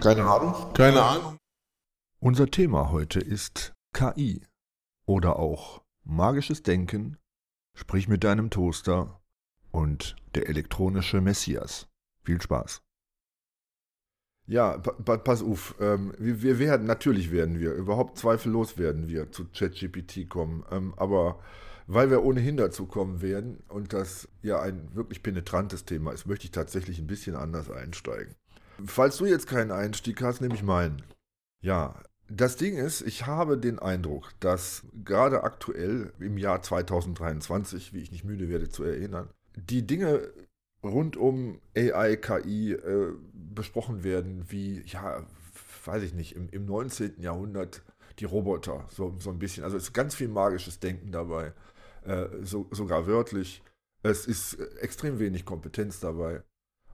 Keine Ahnung. Keine Ahnung. Unser Thema heute ist KI oder auch magisches Denken, sprich mit deinem Toaster und der elektronische Messias. Viel Spaß. Ja, pa pass auf. Ähm, wir, wir, werden, natürlich werden wir, überhaupt zweifellos werden wir zu ChatGPT kommen. Ähm, aber weil wir ohnehin dazu kommen werden und das ja ein wirklich penetrantes Thema ist, möchte ich tatsächlich ein bisschen anders einsteigen. Falls du jetzt keinen Einstieg hast, nehme ich meinen. Ja, das Ding ist, ich habe den Eindruck, dass gerade aktuell im Jahr 2023, wie ich nicht müde werde zu erinnern, die Dinge rund um AI, KI äh, besprochen werden, wie, ja, weiß ich nicht, im, im 19. Jahrhundert die Roboter, so, so ein bisschen. Also es ist ganz viel magisches Denken dabei, äh, so, sogar wörtlich. Es ist extrem wenig Kompetenz dabei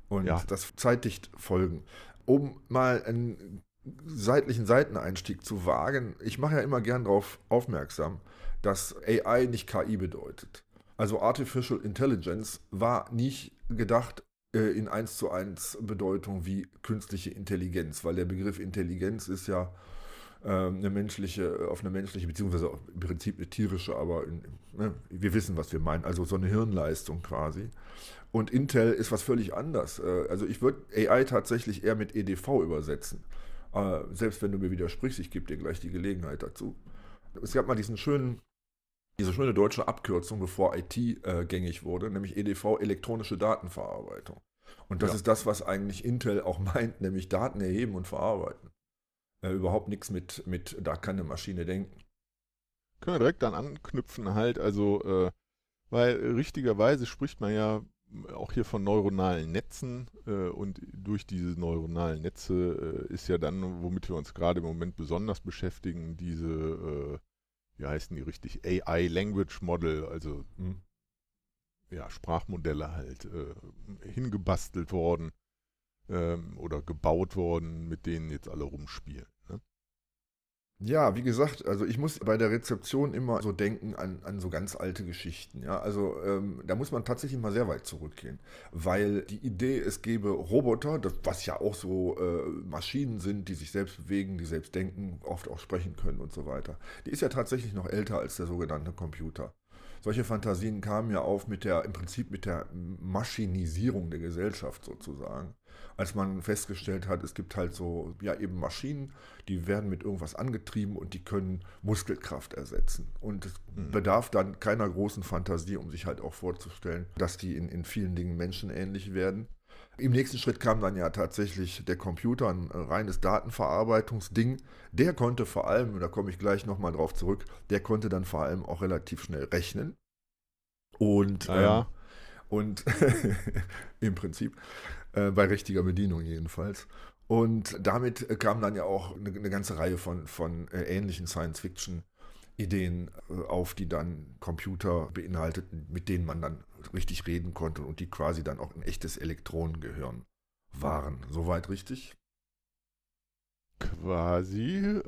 und ja. das zeitdicht folgen. Um mal einen seitlichen Seiteneinstieg zu wagen, ich mache ja immer gern darauf aufmerksam, dass AI nicht KI bedeutet. Also Artificial Intelligence war nicht gedacht äh, in 1 zu 1 Bedeutung wie künstliche Intelligenz, weil der Begriff Intelligenz ist ja eine menschliche, auf eine menschliche, beziehungsweise im Prinzip eine tierische, aber in, ne, wir wissen, was wir meinen, also so eine Hirnleistung quasi. Und Intel ist was völlig anderes. Äh, also ich würde AI tatsächlich eher mit EDV übersetzen. Äh, selbst wenn du mir widersprichst, ich gebe dir gleich die Gelegenheit dazu. Es gab mal diesen schönen, diese schöne deutsche Abkürzung, bevor IT äh, gängig wurde, nämlich EDV, elektronische Datenverarbeitung. Und das ja. ist das, was eigentlich Intel auch meint, nämlich Daten erheben und verarbeiten. Äh, überhaupt nichts mit, mit, da kann eine Maschine denken. Können wir direkt dann anknüpfen halt, also, äh, weil richtigerweise spricht man ja auch hier von neuronalen Netzen äh, und durch diese neuronalen Netze äh, ist ja dann, womit wir uns gerade im Moment besonders beschäftigen, diese, äh, wie heißen die richtig, AI Language Model, also hm, ja, Sprachmodelle halt äh, hingebastelt worden ähm, oder gebaut worden, mit denen jetzt alle rumspielen. Ja, wie gesagt, also ich muss bei der Rezeption immer so denken an, an so ganz alte Geschichten. Ja, also ähm, da muss man tatsächlich mal sehr weit zurückgehen, weil die Idee, es gäbe Roboter, das, was ja auch so äh, Maschinen sind, die sich selbst bewegen, die selbst denken, oft auch sprechen können und so weiter, die ist ja tatsächlich noch älter als der sogenannte Computer. Solche Fantasien kamen ja auf mit der, im Prinzip mit der Maschinisierung der Gesellschaft sozusagen als man festgestellt hat, es gibt halt so, ja eben Maschinen, die werden mit irgendwas angetrieben und die können Muskelkraft ersetzen. Und es mhm. bedarf dann keiner großen Fantasie, um sich halt auch vorzustellen, dass die in, in vielen Dingen menschenähnlich werden. Im nächsten Schritt kam dann ja tatsächlich der Computer, ein reines Datenverarbeitungsding. Der konnte vor allem, und da komme ich gleich nochmal drauf zurück, der konnte dann vor allem auch relativ schnell rechnen. Und, ah, ja. ähm, und im Prinzip. Äh, bei richtiger Bedienung jedenfalls. Und damit kam dann ja auch eine, eine ganze Reihe von, von äh, ähnlichen Science-Fiction-Ideen äh, auf, die dann Computer beinhalteten, mit denen man dann richtig reden konnte und die quasi dann auch ein echtes Elektronengehirn waren. Soweit richtig? Quasi.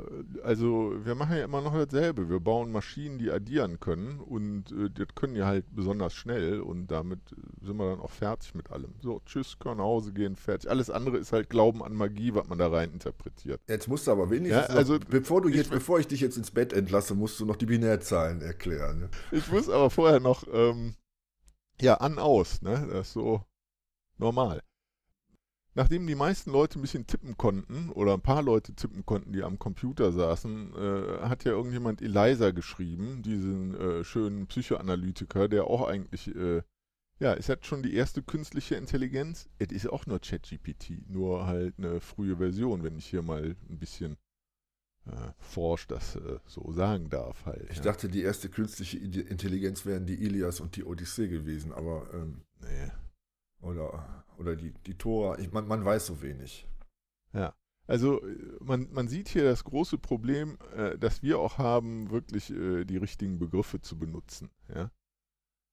Also wir machen ja immer noch dasselbe. Wir bauen Maschinen, die addieren können und äh, das können ja halt besonders schnell und damit sind wir dann auch fertig mit allem. So, tschüss, können nach Hause gehen, fertig. Alles andere ist halt Glauben an Magie, was man da rein interpretiert. Jetzt musst du aber wenigstens, ja, also, noch, bevor, du jetzt, ich, bevor ich dich jetzt ins Bett entlasse, musst du noch die Binärzahlen erklären. Ne? Ich muss aber vorher noch, ähm, ja, an, aus, ne? Das ist so normal. Nachdem die meisten Leute ein bisschen tippen konnten oder ein paar Leute tippen konnten, die am Computer saßen, äh, hat ja irgendjemand Eliza geschrieben, diesen äh, schönen Psychoanalytiker, der auch eigentlich, äh, ja, ist halt schon die erste künstliche Intelligenz. Es ist auch nur ChatGPT, nur halt eine frühe Version, wenn ich hier mal ein bisschen äh, forsch das äh, so sagen darf halt. Ich ja. dachte, die erste künstliche Intelligenz wären die Ilias und die Odyssee gewesen, aber ähm, nee. Oder, oder die, die Tora. Ich, man, man weiß so wenig. Ja. Also man, man sieht hier das große Problem, äh, dass wir auch haben, wirklich äh, die richtigen Begriffe zu benutzen. Ja?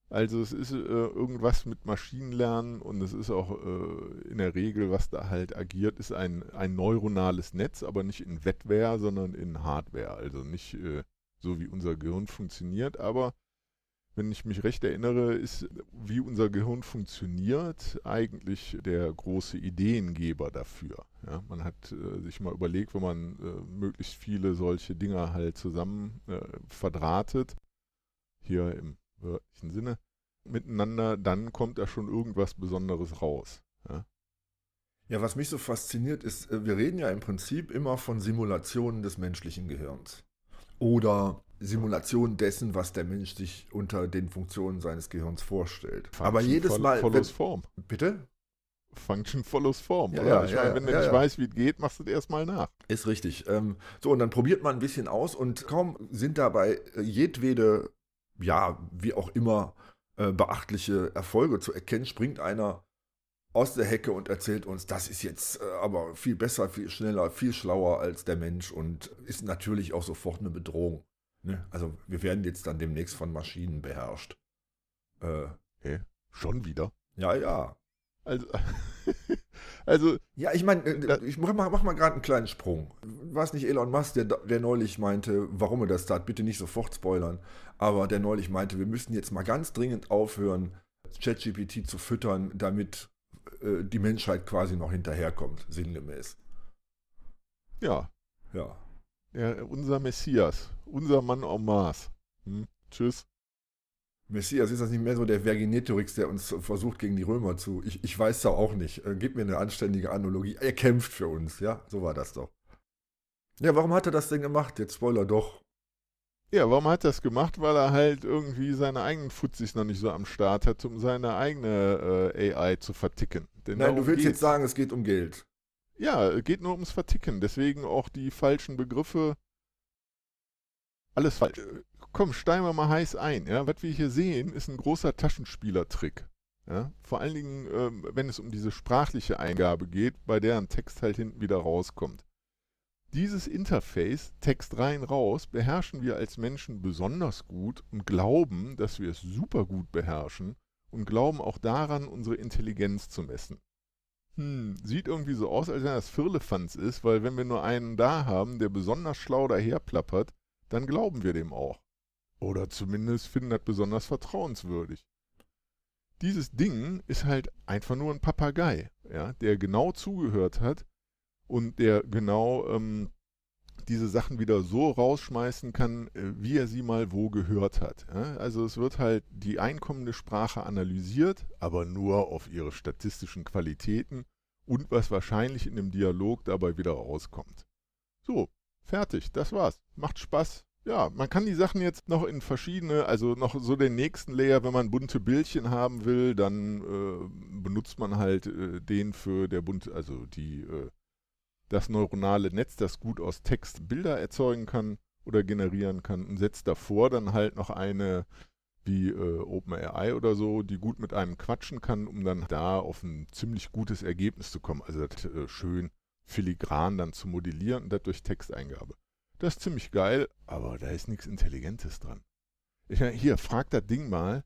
Also es ist äh, irgendwas mit Maschinenlernen und es ist auch äh, in der Regel, was da halt agiert, ist ein, ein neuronales Netz, aber nicht in Wetware, sondern in Hardware. Also nicht äh, so wie unser Gehirn funktioniert, aber wenn ich mich recht erinnere, ist, wie unser Gehirn funktioniert, eigentlich der große Ideengeber dafür. Ja, man hat äh, sich mal überlegt, wenn man äh, möglichst viele solche Dinge halt zusammen äh, verdrahtet, hier im wörtlichen Sinne, miteinander, dann kommt da schon irgendwas Besonderes raus. Ja? ja, was mich so fasziniert ist, äh, wir reden ja im Prinzip immer von Simulationen des menschlichen Gehirns. Oder Simulation dessen, was der Mensch sich unter den Funktionen seines Gehirns vorstellt. Function Aber jedes Mal. Follows Form. Bitte? Function follows Form. Ja, ja, ich ja, meine, wenn ja, du nicht weißt, wie es geht, machst du es erstmal nach. Ist richtig. Ähm, so, und dann probiert man ein bisschen aus und kaum sind dabei äh, jedwede, ja, wie auch immer, äh, beachtliche Erfolge zu erkennen, springt einer aus der Hecke und erzählt uns, das ist jetzt äh, aber viel besser, viel schneller, viel schlauer als der Mensch und ist natürlich auch sofort eine Bedrohung. Ne? Also wir werden jetzt dann demnächst von Maschinen beherrscht. Äh, Schon wieder. ja, ja. Also, also Ja, ich meine, äh, ich mach mal, mach mal gerade einen kleinen Sprung. War es nicht Elon Musk, der, der neulich meinte, warum er das tat, bitte nicht sofort spoilern, aber der neulich meinte, wir müssten jetzt mal ganz dringend aufhören, ChatGPT zu füttern, damit äh, die Menschheit quasi noch hinterherkommt, sinngemäß. ja, Ja. der, unser Messias, unser Mann en Mars. Hm? Tschüss. Messias, ist das nicht mehr so der Vercingetorix, der uns versucht gegen die Römer zu. Ich, ich weiß da auch nicht. Äh, gib mir eine anständige Analogie. Er kämpft für uns, ja? So war das doch. Ja, warum hat er das denn gemacht? Jetzt Spoiler doch. Ja, warum hat er das gemacht? Weil er halt irgendwie seine eigenen Futzis noch nicht so am Start hat, um seine eigene äh, AI zu verticken. Nein, du willst geht's. jetzt sagen, es geht um Geld. Ja, geht nur ums Verticken. Deswegen auch die falschen Begriffe. Alles falsch. Komm, steigen wir mal heiß ein. Ja? Was wir hier sehen, ist ein großer Taschenspielertrick. Ja? Vor allen Dingen, ähm, wenn es um diese sprachliche Eingabe geht, bei der ein Text halt hinten wieder rauskommt. Dieses Interface, Text rein, raus, beherrschen wir als Menschen besonders gut und glauben, dass wir es super gut beherrschen und glauben auch daran, unsere Intelligenz zu messen. Hm, sieht irgendwie so aus, als wenn das Firlefanz ist, weil wenn wir nur einen da haben, der besonders schlau daherplappert, dann glauben wir dem auch. Oder zumindest finden das besonders vertrauenswürdig. Dieses Ding ist halt einfach nur ein Papagei, ja, der genau zugehört hat und der genau ähm, diese Sachen wieder so rausschmeißen kann, äh, wie er sie mal wo gehört hat. Also es wird halt die einkommende Sprache analysiert, aber nur auf ihre statistischen Qualitäten und was wahrscheinlich in dem Dialog dabei wieder rauskommt. So, fertig, das war's. Macht Spaß. Ja, man kann die Sachen jetzt noch in verschiedene, also noch so den nächsten Layer, wenn man bunte Bildchen haben will, dann äh, benutzt man halt äh, den für der bunte, also die äh, das neuronale Netz, das gut aus Text Bilder erzeugen kann oder generieren kann und setzt davor dann halt noch eine wie äh, OpenAI oder so, die gut mit einem quatschen kann, um dann da auf ein ziemlich gutes Ergebnis zu kommen. Also das äh, schön filigran dann zu modellieren und das durch Texteingabe. Das ist ziemlich geil, aber da ist nichts Intelligentes dran. Ich, hier, frag das Ding mal,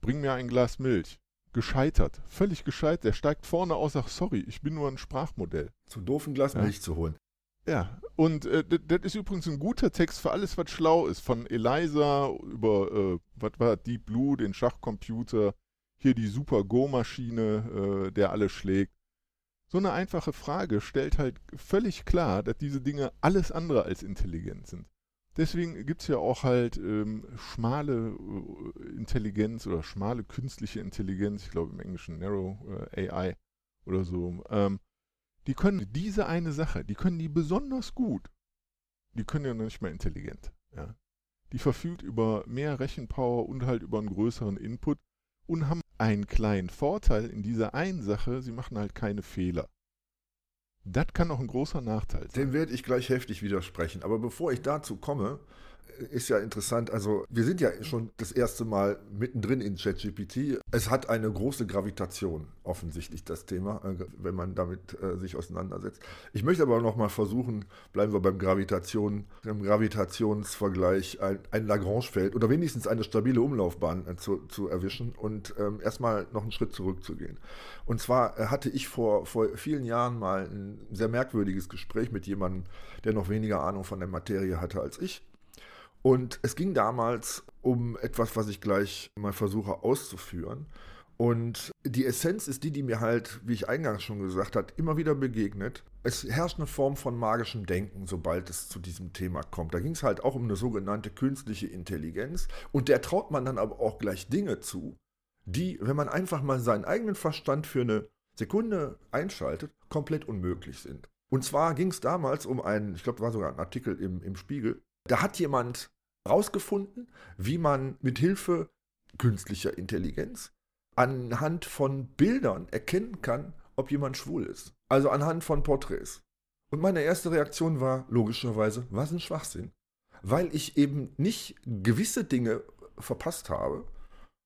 bring mir ein Glas Milch. Gescheitert, völlig gescheitert. Der steigt vorne aus, sagt, sorry, ich bin nur ein Sprachmodell. Zu doof ein Glas Ja. Milch zu holen. Ja, und äh, das das ist übrigens ein guter Text für alles, was schlau ist. Von Eliza über, äh, was war Deep Blue, den Schachcomputer, hier die Super Go-Maschine, äh, der alles schlägt. So eine einfache Frage stellt halt völlig klar, dass diese Dinge alles andere als intelligent sind. Deswegen gibt es ja auch halt ähm, schmale äh, Intelligenz oder schmale künstliche Intelligenz, ich glaube im Englischen Narrow äh, AI oder so. Ähm, die können diese eine Sache, die können die besonders gut. Die können ja noch nicht mal intelligent. Ja. Die verfügt über mehr Rechenpower und halt über einen größeren Input und haben einen kleinen Vorteil in dieser einen Sache, sie machen halt keine Fehler. Das kann auch ein großer Nachteil sein. Dem werde ich gleich heftig widersprechen. Aber bevor ich dazu komme, ist ja interessant. Also, wir sind ja schon das erste Mal mittendrin in ChatGPT. Es hat eine große Gravitation, offensichtlich das Thema, äh, wenn man damit äh, sich auseinandersetzt. Ich möchte aber noch mal versuchen, bleiben wir beim Gravitation, im Gravitationsvergleich ein, ein Lagrange-Feld oder wenigstens eine stabile Umlaufbahn äh, zu, zu erwischen und ähm, erstmal noch einen Schritt zurückzugehen. Und zwar äh, hatte ich vor, vor vielen Jahren mal ein sehr merkwürdiges Gespräch mit jemandem, der noch weniger Ahnung von der Materie hatte als ich. Und es ging damals um etwas, was ich gleich mal versuche auszuführen. Und die Essenz ist die, die mir halt, wie ich eingangs schon gesagt habe, immer wieder begegnet. Es herrscht eine Form von magischem Denken, sobald es zu diesem Thema kommt. Da ging es halt auch um eine sogenannte künstliche Intelligenz. Und der traut man dann aber auch gleich Dinge zu, die, wenn man einfach mal seinen eigenen Verstand für eine Sekunde einschaltet, komplett unmöglich sind. Und zwar ging es damals um einen, ich glaube, war sogar ein Artikel im, im Spiegel. Da hat jemand rausgefunden, wie man mit Hilfe künstlicher Intelligenz anhand von Bildern erkennen kann, ob jemand schwul ist. Also anhand von Porträts. Und meine erste Reaktion war logischerweise, was ein Schwachsinn. Weil ich eben nicht gewisse Dinge verpasst habe.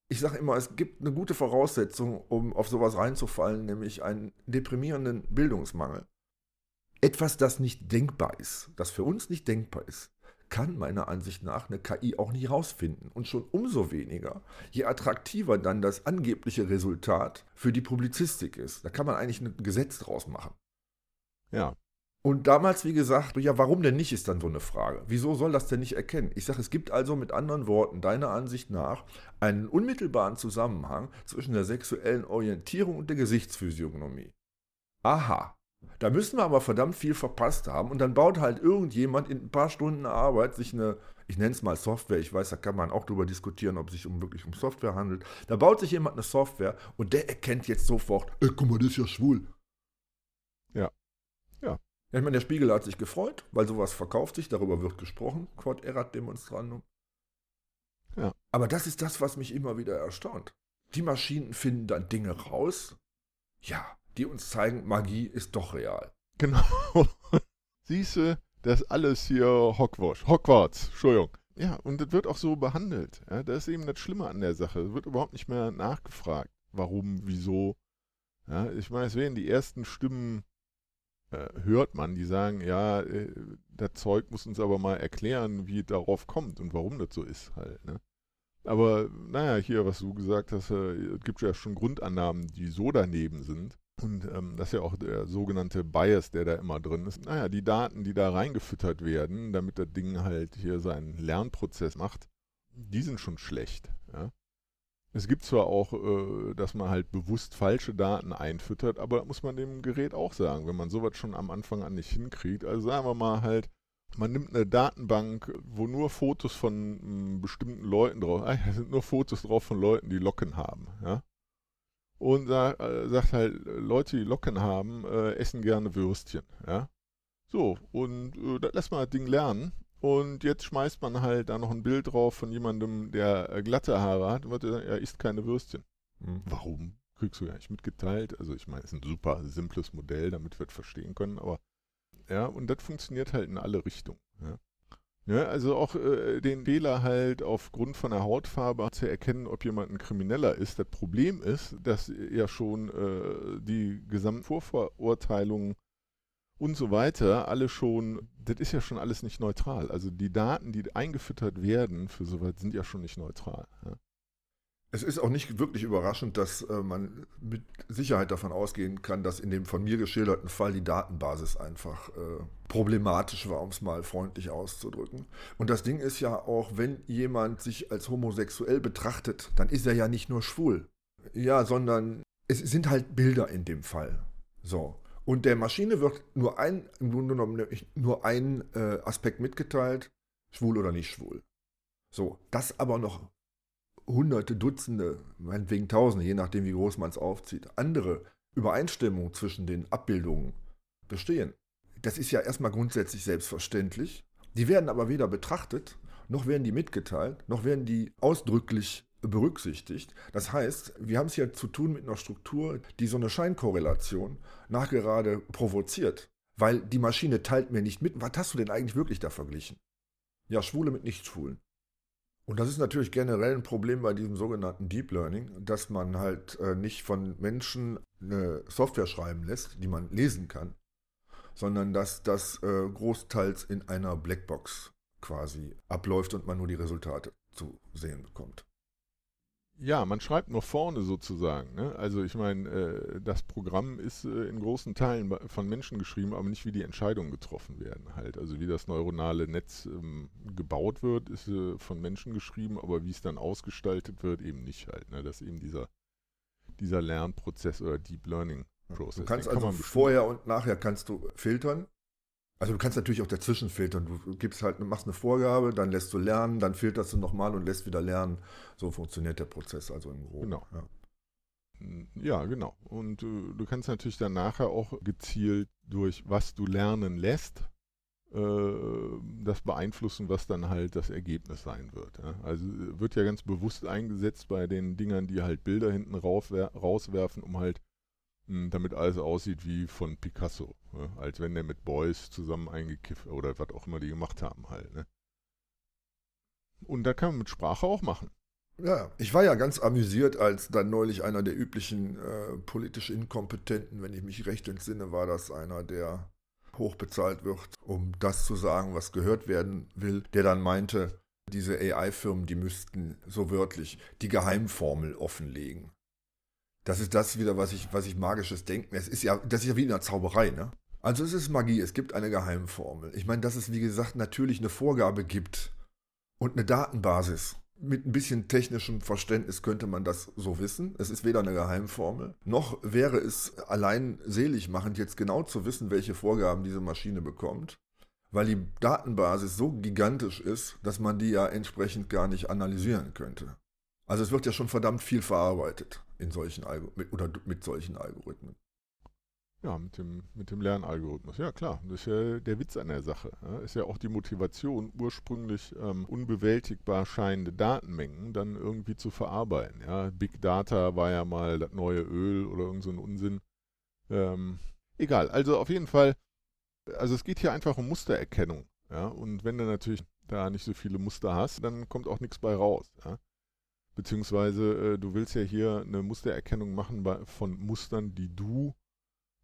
Ich sage immer, es gibt eine gute Voraussetzung, um auf sowas reinzufallen, nämlich einen deprimierenden Bildungsmangel. Etwas, das nicht denkbar ist, das für uns nicht denkbar ist, kann meiner Ansicht nach eine KI auch nicht rausfinden. Und schon umso weniger, je attraktiver dann das angebliche Resultat für die Publizistik ist. Da kann man eigentlich ein Gesetz draus machen. Ja. Und damals, wie gesagt, ja, warum denn nicht, ist dann so eine Frage. Wieso soll das denn nicht erkennen? Ich sage, es gibt also mit anderen Worten, deiner Ansicht nach, einen unmittelbaren Zusammenhang zwischen der sexuellen Orientierung und der Gesichtsphysiognomie. Aha, da müssen wir aber verdammt viel verpasst haben und dann baut halt irgendjemand in ein paar Stunden Arbeit sich eine, ich nenne es mal Software, ich weiß, da kann man auch darüber diskutieren, ob es sich um, wirklich um Software handelt. Da baut sich jemand eine Software und der erkennt jetzt sofort, ey, guck mal, das ist ja schwul. Ja. Ja. Ja, ich meine, der Spiegel hat sich gefreut, weil sowas verkauft sich, darüber wird gesprochen, Quod erat demonstrandum. Ja. Aber das ist das, was mich immer wieder erstaunt. Die Maschinen finden dann Dinge raus. Ja, die uns zeigen, Magie ist doch real. Genau. Siehste, das ist alles hier Hogwarts. Hogwarts, Entschuldigung. Ja, und das wird auch so behandelt. Ja, das ist eben das Schlimme an der Sache. Es wird überhaupt nicht mehr nachgefragt. Warum, wieso. Ja, ich meine, es werden die ersten Stimmen, äh, hört man, die sagen, ja, äh, das Zeug muss uns aber mal erklären, wie es darauf kommt und warum das so ist halt. Ne? Aber naja, hier, was du gesagt hast, äh, es gibt ja schon Grundannahmen, die so daneben sind. Und ähm, das ist ja auch der sogenannte Bias, der da immer drin ist. Naja, die Daten, die da reingefüttert werden, damit das Ding halt hier seinen Lernprozess macht, die sind schon schlecht. Ja? Es gibt zwar auch, äh, dass man halt bewusst falsche Daten einfüttert, aber das muss man dem Gerät auch sagen, wenn man sowas schon am Anfang an nicht hinkriegt. Also sagen wir mal halt, man nimmt eine Datenbank, wo nur Fotos von m, bestimmten Leuten drauf, da sind nur Fotos drauf von Leuten, die Locken haben. Ja? Und sag, äh, sagt halt, Leute, die Locken haben, äh, essen gerne Würstchen, ja. So, und äh, das lässt man das Ding lernen. Und jetzt schmeißt man halt da noch ein Bild drauf von jemandem, der äh, glatte Haare hat und wird sagen, er isst keine Würstchen. Hm. Warum? Kriegst du ja nicht mitgeteilt. Also ich meine, es ist ein super simples Modell, damit wir es verstehen können, aber ja, und das funktioniert halt in alle Richtungen. Ja. Ja, also auch äh, den Fehler halt aufgrund von der Hautfarbe zu erkennen, ob jemand ein Krimineller ist. Das Problem ist, dass ja schon äh, die gesamten Vorverurteilungen und so weiter alle schon, das ist ja schon alles nicht neutral. Also die Daten, die eingefüttert werden für sowas, sind ja schon nicht neutral. Ja. Es ist auch nicht wirklich überraschend, dass äh, man mit Sicherheit davon ausgehen kann, dass in dem von mir geschilderten Fall die Datenbasis einfach äh, problematisch war, um es mal freundlich auszudrücken. Und das Ding ist ja auch, wenn jemand sich als homosexuell betrachtet, dann ist er ja nicht nur schwul. Ja, sondern es sind halt Bilder in dem Fall. So. Und der Maschine wird nur ein, im Grunde genommen nur ein äh, Aspekt mitgeteilt, schwul oder nicht schwul. So, das aber noch Hunderte, Dutzende, meinetwegen Tausende, je nachdem, wie groß man es aufzieht, andere Übereinstimmungen zwischen den Abbildungen bestehen. Das ist ja erstmal grundsätzlich selbstverständlich. Die werden aber weder betrachtet, noch werden die mitgeteilt, noch werden die ausdrücklich berücksichtigt. Das heißt, wir haben es hier zu tun mit einer Struktur, die so eine Scheinkorrelation nachgerade provoziert. Weil die Maschine teilt mir nicht mit, was hast du denn eigentlich wirklich da verglichen? Ja, Schwule mit Nichtschwulen. Und das ist natürlich generell ein Problem bei diesem sogenannten Deep Learning, dass man halt äh, nicht von Menschen eine Software schreiben lässt, die man lesen kann, sondern dass das äh, großteils in einer Blackbox quasi abläuft und man nur die Resultate zu sehen bekommt. Ja, man schreibt nur vorne sozusagen. Ne? Also ich meine, äh, das Programm ist äh, in großen Teilen von Menschen geschrieben, aber nicht wie die Entscheidungen getroffen werden halt. Also wie das neuronale Netz ähm, gebaut wird, ist äh, von Menschen geschrieben, aber wie es dann ausgestaltet wird, eben nicht halt. Ne? Das ist eben dieser, dieser Lernprozess oder Deep Learning Prozess. Du kannst also vorher und nachher kannst du filtern also du kannst natürlich auch dazwischen filtern. Du gibst halt, machst eine Vorgabe, dann lässt du lernen, dann filterst du nochmal und lässt wieder lernen. So funktioniert der Prozess also im Groben. Genau. Ja. Ja, genau. Und äh, du kannst natürlich dann nachher auch gezielt durch was du lernen lässt, äh, das beeinflussen, was dann halt das Ergebnis sein wird. Ja? Also wird ja ganz bewusst eingesetzt bei den Dingern, die halt Bilder hinten rauswerfen, um halt hm, damit alles aussieht wie von Picasso. Ne? Als wenn der mit Boys zusammen eingekifft oder was auch immer die gemacht haben halt. Ne? Und da kann man mit Sprache auch machen. Ja, ich war ja ganz amüsiert, als dann neulich einer der üblichen äh, politisch Inkompetenten, wenn ich mich recht entsinne, war das einer, der hochbezahlt wird, um das zu sagen, was gehört werden will, der dann meinte, diese AI-Firmen, die müssten so wörtlich die Geheimformel offenlegen. Das ist das wieder, was ich, was ich magisches Denken. Es ist ja, das ist ja wie in der Zauberei, ne? Also es ist Magie, es gibt eine Geheimformel. Ich meine, dass es, wie gesagt, natürlich eine Vorgabe gibt und eine Datenbasis. Mit ein bisschen technischem Verständnis könnte man das so wissen. Es ist weder eine Geheimformel, noch wäre es allein selig machend, jetzt genau zu wissen, welche Vorgaben diese Maschine bekommt, weil die Datenbasis so gigantisch ist, dass man die ja entsprechend gar nicht analysieren könnte. Also es wird ja schon verdammt viel verarbeitet in solchen Algo mit, oder mit solchen Algorithmen. Ja, mit dem, mit dem Lernalgorithmus. Ja, klar. Das ist ja der Witz an der Sache. Ja. Ist ja auch die Motivation, ursprünglich ähm, unbewältigbar scheinende Datenmengen dann irgendwie zu verarbeiten. Ja. Big Data war ja mal das neue Öl oder irgend so Unsinn. Ähm, egal. Also auf jeden Fall, also es geht hier einfach um Mustererkennung. Ja. Und wenn du natürlich da nicht so viele Muster hast, dann kommt auch nichts bei raus. Ja. Beziehungsweise äh, du willst ja hier eine Mustererkennung machen bei, von Mustern, die du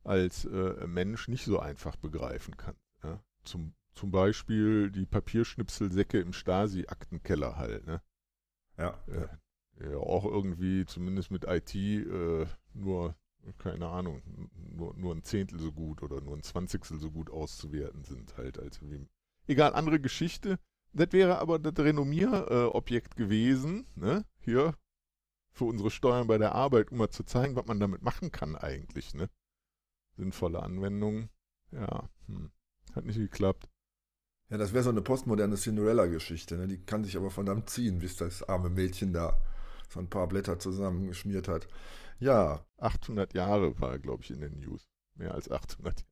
als äh, Mensch nicht so einfach begreifen kannst. Ja? Zum, zum Beispiel die Papierschnipselsäcke im Stasi-Aktenkeller halt. Ne? Ja, äh, ja. Auch irgendwie, zumindest mit IT, äh, nur, keine Ahnung, nur, nur ein Zehntel so gut oder nur ein Zwanzigstel so gut auszuwerten sind halt. Als wie, egal, andere Geschichte. Das wäre aber das Renommierobjekt gewesen, ne? Hier, für unsere Steuern bei der Arbeit, um mal zu zeigen, was man damit machen kann eigentlich, ne? Sinnvolle Anwendung. Ja, hm. hat nicht geklappt. Ja, das wäre so eine postmoderne Cinderella-Geschichte, ne? Die kann sich aber verdammt ziehen, bis das arme Mädchen da so ein paar Blätter zusammengeschmiert hat. Ja. 800 Jahre war, glaube ich, in den News. Mehr als 800 Jahre.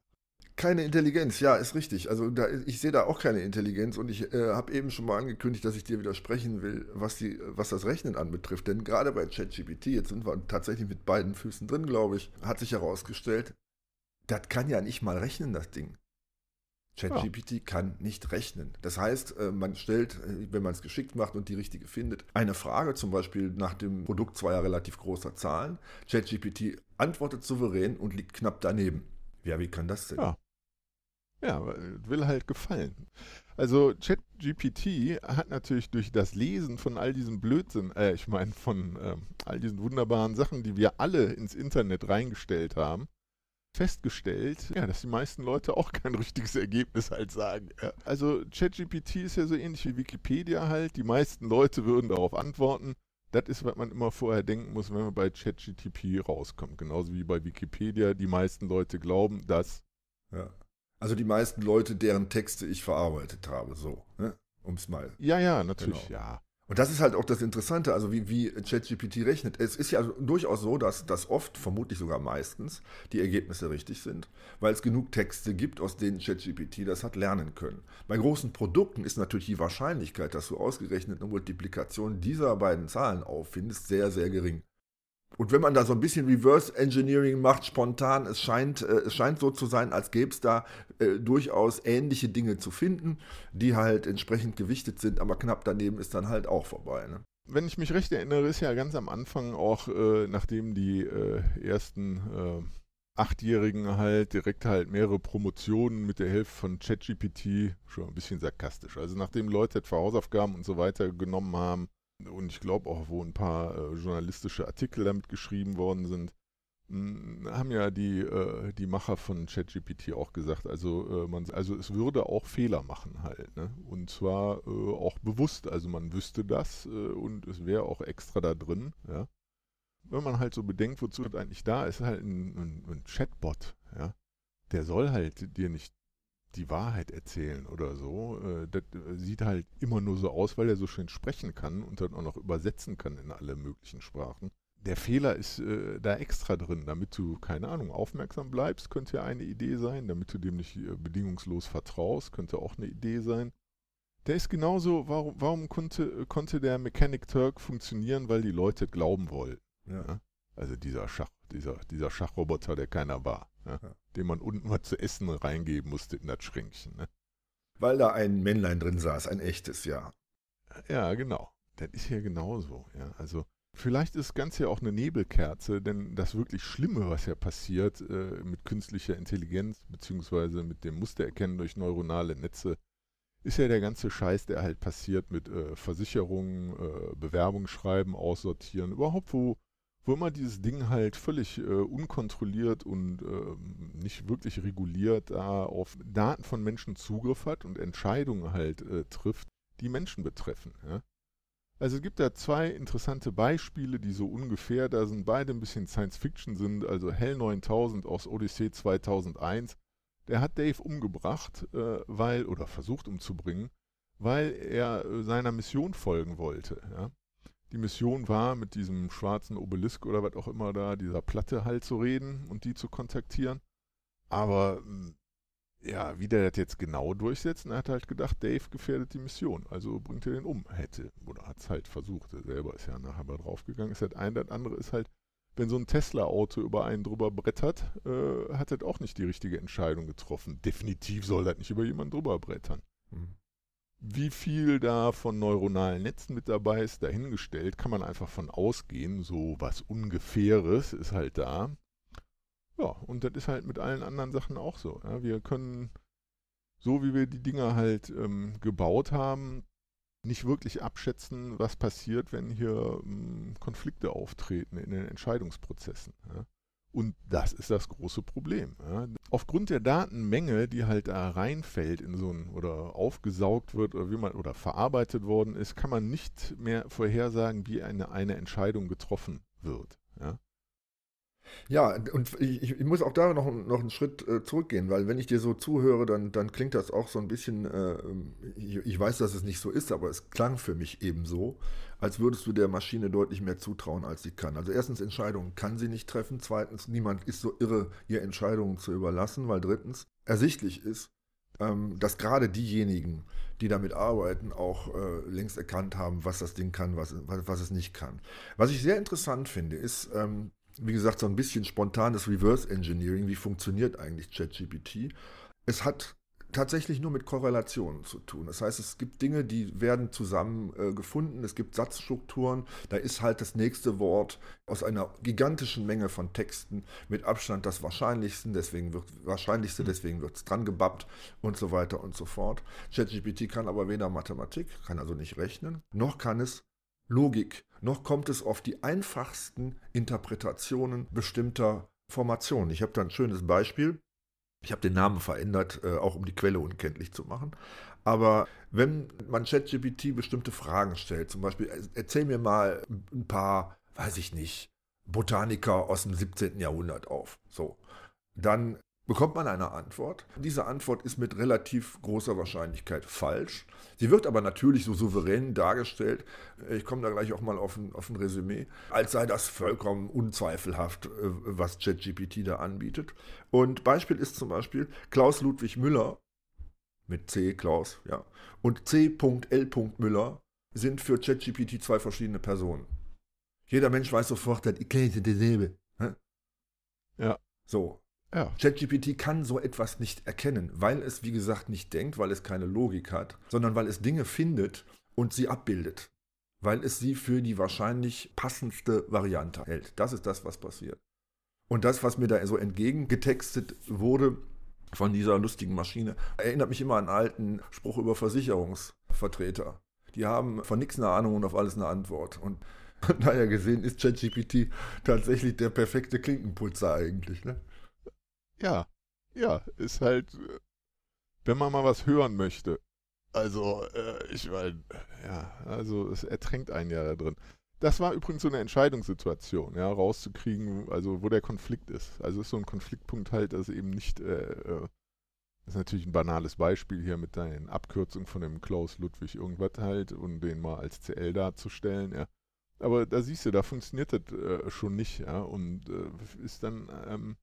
Keine Intelligenz, ja, ist richtig. Also da, ich sehe da auch keine Intelligenz und ich äh, habe eben schon mal angekündigt, dass ich dir widersprechen will, was, die, was das Rechnen anbetrifft. Denn gerade bei ChatGPT, jetzt sind wir tatsächlich mit beiden Füßen drin, glaube ich, hat sich herausgestellt, das kann ja nicht mal rechnen, das Ding. ChatGPT ja. kann nicht rechnen. Das heißt, äh, man stellt, äh, wenn man es geschickt macht und die richtige findet, eine Frage zum Beispiel nach dem Produkt zweier relativ großer Zahlen. ChatGPT antwortet souverän und liegt knapp daneben. Ja, wie kann das denn? Ja. Ja, will halt gefallen. Also ChatGPT hat natürlich durch das Lesen von all diesem Blödsinn, äh, ich meine von äh, all diesen wunderbaren Sachen, die wir alle ins Internet reingestellt haben, festgestellt, ja, dass die meisten Leute auch kein richtiges Ergebnis halt sagen. Ja. Also ChatGPT ist ja so ähnlich wie Wikipedia halt. Die meisten Leute würden darauf antworten. Das ist, was man immer vorher denken muss, wenn man bei ChatGTP rauskommt. Genauso wie bei Wikipedia. Die meisten Leute glauben, dass. Ja. Also die meisten Leute, deren Texte ich verarbeitet habe, so, ne? Um es mal. Ja, ja, natürlich, genau. ja. Und das ist halt auch das Interessante, also wie, wie ChatGPT rechnet. Es ist ja durchaus so, dass, dass oft, vermutlich sogar meistens, die Ergebnisse richtig sind, weil es genug Texte gibt, aus denen ChatGPT das hat lernen können. Bei großen Produkten ist natürlich die Wahrscheinlichkeit, dass du ausgerechnet eine Multiplikation dieser beiden Zahlen auffindest, sehr, sehr gering. Und wenn man da so ein bisschen Reverse Engineering macht, spontan, es scheint, äh, es scheint so zu sein, als gäbe es da äh, durchaus ähnliche Dinge zu finden, die halt entsprechend gewichtet sind, aber knapp daneben ist dann halt auch vorbei. Ne? Wenn ich mich recht erinnere, ist ja ganz am Anfang auch, äh, nachdem die äh, ersten äh, Achtjährigen halt direkt halt mehrere Promotionen mit der Hilfe von ChatGPT, schon ein bisschen sarkastisch. Also nachdem Leute etwa Hausaufgaben und so weiter genommen haben, und ich glaube auch, wo ein paar äh, journalistische Artikel damit geschrieben worden sind, mh, haben ja die, äh, die Macher von ChatGPT auch gesagt, also, äh, man, also es würde auch Fehler machen halt. Ne? Und zwar äh, auch bewusst, also man wüsste das äh, und es wäre auch extra da drin. Ja? Wenn man halt so bedenkt, wozu das eigentlich da ist, halt ein, ein, ein Chatbot. Ja? Der soll halt dir nicht die Wahrheit erzählen oder so. Äh, das äh, sieht halt immer nur so aus, weil er so schön sprechen kann und dann auch noch übersetzen kann in alle möglichen Sprachen. Der Fehler ist äh, da extra drin, damit du, keine Ahnung, aufmerksam bleibst, könnte ja eine Idee sein, damit du dem nicht bedingungslos vertraust, könnte auch eine Idee sein. Der ist genauso, warum, warum konnte, konnte der Mechanic Turk funktionieren, weil die Leute glauben wollten. Ja. Ja? Also dieser Schach, dieser, dieser Schachroboter, der keiner war. Ja? Den man unten mal zu essen reingeben musste in das Schränkchen. Ne? Weil da ein Männlein drin saß, ein echtes, ja. Ja, genau. Das ist hier genauso. Ja, also vielleicht ist das Ganze ja auch eine Nebelkerze, denn das wirklich Schlimme, was ja passiert äh, mit künstlicher Intelligenz beziehungsweise mit dem Mustererkennen durch neuronale Netze, ist ja der ganze Scheiß, der halt passiert mit äh, Versicherungen, äh, Bewerbungsschreiben aussortieren, überhaupt wo wo immer dieses Ding halt völlig äh, unkontrolliert und äh, nicht wirklich reguliert da auf Daten von Menschen Zugriff hat und Entscheidungen halt äh, trifft, die Menschen betreffen. Ja? Also es gibt da zwei interessante Beispiele, die so ungefähr, da sind beide ein bisschen Science Fiction sind, also Hell 9000 aus Odyssey 2001, der hat Dave umgebracht, äh, weil, oder versucht umzubringen, weil er äh, seiner Mission folgen wollte. Ja? Die Mission war, mit diesem schwarzen Obelisk oder was auch immer da, dieser Platte halt zu reden und die zu kontaktieren. Aber hm, ja, wie der das jetzt genau durchsetzen, er hat halt gedacht, Dave gefährdet die Mission, also bringt er den um, hätte. Oder hat es halt versucht, er selber ist ja nachher mal draufgegangen. Ist halt ein, das andere ist halt, wenn so ein Tesla-Auto über einen drüber brettert, äh, hat er auch nicht die richtige Entscheidung getroffen. Definitiv soll das nicht über jemanden drüber brettern. Mhm. Wie viel da von neuronalen Netzen mit dabei ist, dahingestellt, kann man einfach von ausgehen. So was Ungefähres ist halt da. Ja, und das ist halt mit allen anderen Sachen auch so. Ja. Wir können, so wie wir die Dinger halt ähm, gebaut haben, nicht wirklich abschätzen, was passiert, wenn hier ähm, Konflikte auftreten in den Entscheidungsprozessen. Ja. Und das ist das große Problem. Ja. Aufgrund der Datenmenge, die halt da reinfällt in so ein oder aufgesaugt wird oder wie man oder verarbeitet worden ist, kann man nicht mehr vorhersagen, wie eine, eine Entscheidung getroffen wird. Ja. Ja, und ich, ich, muss auch da noch, noch einen Schritt äh, zurückgehen, weil wenn ich dir so zuhöre, dann, dann klingt das auch so ein bisschen, äh, ich, ich, weiß, dass es nicht so ist, aber es klang für mich eben so, als würdest du der Maschine deutlich mehr zutrauen, als sie kann. Also erstens, Entscheidungen kann sie nicht treffen, zweitens, niemand ist so irre, ihr Entscheidungen zu überlassen, weil drittens, ersichtlich ist, ähm, dass gerade diejenigen, die damit arbeiten, auch äh, längst erkannt haben, was das Ding kann, was, was, was, es nicht kann. Was ich sehr interessant finde, ist, ähm, wie gesagt, so ein bisschen spontanes Reverse Engineering. Wie funktioniert eigentlich ChatGPT? Es hat tatsächlich nur mit Korrelationen zu tun. Das heißt, es gibt Dinge, die werden zusammen äh, gefunden, es gibt Satzstrukturen, da ist halt das nächste Wort aus einer gigantischen Menge von Texten mit Abstand das Wahrscheinlichste, deswegen wird Wahrscheinlichste, deswegen wird es dran gebappt und so weiter und so fort. ChatGPT kann aber weder Mathematik, kann also nicht rechnen, noch kann es Logik, noch kommt es auf die einfachsten Interpretationen bestimmter Formationen. Ich habe da ein schönes Beispiel. Ich habe den Namen verändert, äh, auch um die Quelle unkenntlich zu machen. Aber wenn man ChatGPT bestimmte Fragen stellt, zum Beispiel, erzähl mir mal ein paar, weiß ich nicht, Botaniker aus dem 17. Jahrhundert auf. So. Dann bekommt man eine Antwort. Diese Antwort ist mit relativ großer Wahrscheinlichkeit falsch. Sie wird aber natürlich so souverän dargestellt, ich komme da gleich auch mal auf ein, auf ein Resümee, als sei das vollkommen unzweifelhaft, äh, was ChatGPT da anbietet. Und Beispiel ist zum Beispiel Klaus Ludwig Müller, mit C, Klaus, ja, und C.L. Müller sind für ChatGPT zwei verschiedene Personen. Jeder Mensch weiß sofort, dass ich kenne dieselbe. Ja. So, ja. ChatGPT kann so etwas nicht erkennen, weil es, wie gesagt, nicht denkt, weil es keine Logik hat, sondern weil es Dinge findet und sie abbildet. Weil es sie für die wahrscheinlich passendste Variante hält. Das ist das, was passiert. Und das, was mir da so entgegengetextet wurde von dieser lustigen Maschine, erinnert mich immer an einen alten Spruch über Versicherungsvertreter. Die haben von nichts eine Ahnung und auf alles eine Antwort. Und daher gesehen ist ChatGPT tatsächlich der perfekte Klinkenputzer eigentlich. Ne? Ja, ja, ist halt, wenn man mal was hören möchte. Also, äh, ich meine, ja, also es ertränkt einen ja da drin. Das war übrigens so eine Entscheidungssituation, ja, rauszukriegen, also wo der Konflikt ist. Also ist so ein Konfliktpunkt halt, dass eben nicht, äh, äh ist natürlich ein banales Beispiel hier mit deinen Abkürzungen von dem Klaus Ludwig irgendwas halt und den mal als CL darzustellen, ja. Aber da siehst du, da funktioniert das äh, schon nicht, ja, und äh, ist dann ähm,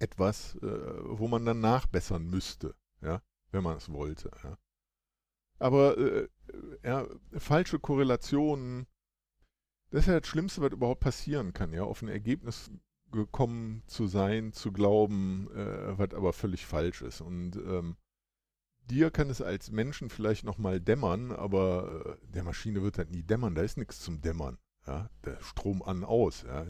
etwas, äh, wo man dann nachbessern müsste, ja, wenn man es wollte, ja. Aber äh, ja, falsche Korrelationen, das ist ja das Schlimmste, was überhaupt passieren kann, ja, auf ein Ergebnis gekommen zu sein, zu glauben, äh, was aber völlig falsch ist. Und ähm, dir kann es als Menschen vielleicht nochmal dämmern, aber äh, der Maschine wird halt nie dämmern, da ist nichts zum Dämmern. Ja, der Strom an, aus. Ja.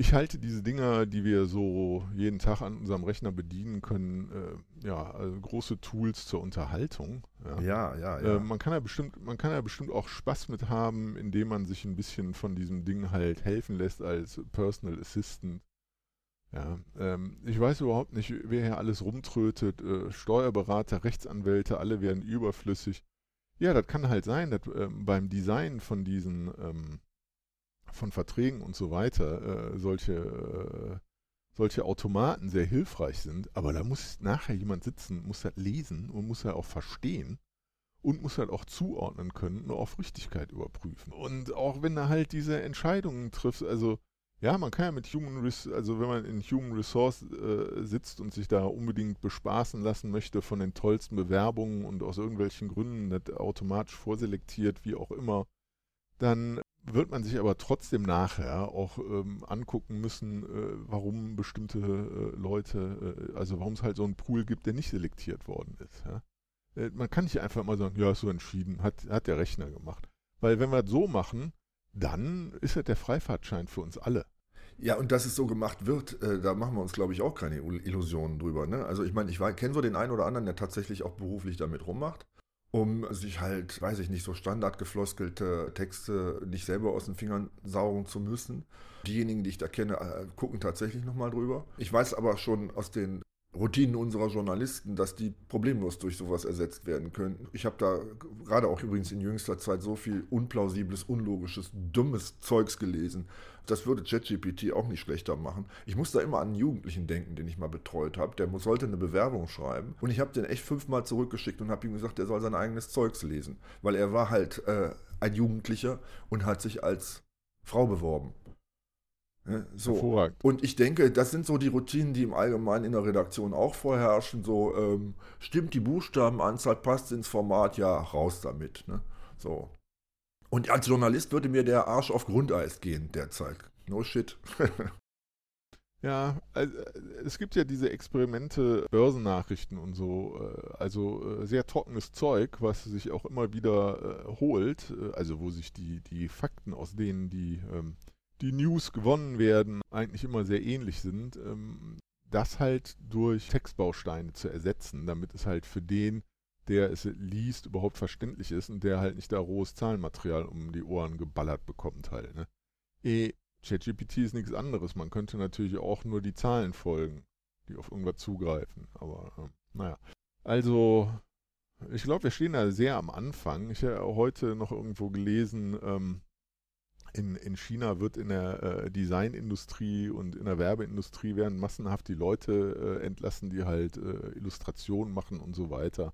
Ich halte diese Dinger, die wir so jeden Tag an unserem Rechner bedienen können, äh, ja, also große Tools zur Unterhaltung. Ja, ja, ja. ja. Äh, man, kann ja bestimmt, man kann ja bestimmt auch Spaß mit haben, indem man sich ein bisschen von diesem Ding halt helfen lässt als Personal Assistant. Ja, ähm, ich weiß überhaupt nicht, wer hier alles rumtrötet. Äh, Steuerberater, Rechtsanwälte, alle werden überflüssig. Ja, das kann halt sein, dass äh, beim Design von diesen ähm, von Verträgen und so weiter äh, solche, äh, solche Automaten sehr hilfreich sind, aber da muss nachher jemand sitzen, muss das lesen und muss ja auch verstehen und muss halt auch zuordnen können und auf Richtigkeit überprüfen. Und auch wenn er halt diese Entscheidungen trifft, also ja, man kann ja mit Human Resource, also wenn man in Human Resource äh, sitzt und sich da unbedingt bespaßen lassen möchte von den tollsten Bewerbungen und aus irgendwelchen Gründen nicht automatisch vorselektiert, wie auch immer, dann wird man sich aber trotzdem nachher auch ähm, angucken müssen, äh, warum bestimmte äh, Leute, äh, also warum es halt so einen Pool gibt, der nicht selektiert worden ist. Ja? Äh, man kann nicht einfach mal sagen, ja, ist so entschieden, hat, hat der Rechner gemacht. Weil wenn wir das so machen, dann ist das der Freifahrtschein für uns alle. Ja, und dass es so gemacht wird, äh, da machen wir uns, glaube ich, auch keine Illusionen drüber. Ne? Also ich meine, ich kenne so den einen oder anderen, der tatsächlich auch beruflich damit rummacht um sich halt, weiß ich nicht, so standardgefloskelte Texte nicht selber aus den Fingern saugen zu müssen. Diejenigen, die ich da kenne, äh, gucken tatsächlich nochmal drüber. Ich weiß aber schon aus den Routinen unserer Journalisten, dass die problemlos durch sowas ersetzt werden können. Ich habe da gerade auch übrigens in jüngster Zeit so viel unplausibles, unlogisches, dummes Zeugs gelesen. Das würde ChatGPT auch nicht schlechter machen. Ich muss da immer an einen Jugendlichen denken, den ich mal betreut habe. Der sollte eine Bewerbung schreiben und ich habe den echt fünfmal zurückgeschickt und habe ihm gesagt, er soll sein eigenes Zeugs lesen, weil er war halt äh, ein Jugendlicher und hat sich als Frau beworben. So. Und ich denke, das sind so die Routinen, die im Allgemeinen in der Redaktion auch vorherrschen. So, ähm, stimmt die Buchstabenanzahl, passt ins Format, ja, raus damit. Ne? So. Und als Journalist würde mir der Arsch auf Grundeis gehen derzeit. No shit. ja, also, es gibt ja diese Experimente, Börsennachrichten und so, äh, also äh, sehr trockenes Zeug, was sich auch immer wieder äh, holt, also wo sich die, die Fakten, aus denen die ähm, die News gewonnen werden, eigentlich immer sehr ähnlich sind, ähm, das halt durch Textbausteine zu ersetzen, damit es halt für den, der es liest, überhaupt verständlich ist und der halt nicht da rohes Zahlenmaterial um die Ohren geballert bekommt halt. Ne? E, ChatGPT ist nichts anderes. Man könnte natürlich auch nur die Zahlen folgen, die auf irgendwas zugreifen. Aber äh, naja. Also, ich glaube, wir stehen da sehr am Anfang. Ich habe heute noch irgendwo gelesen, ähm, in, in China wird in der äh, Designindustrie und in der Werbeindustrie werden massenhaft die Leute äh, entlassen, die halt äh, Illustrationen machen und so weiter.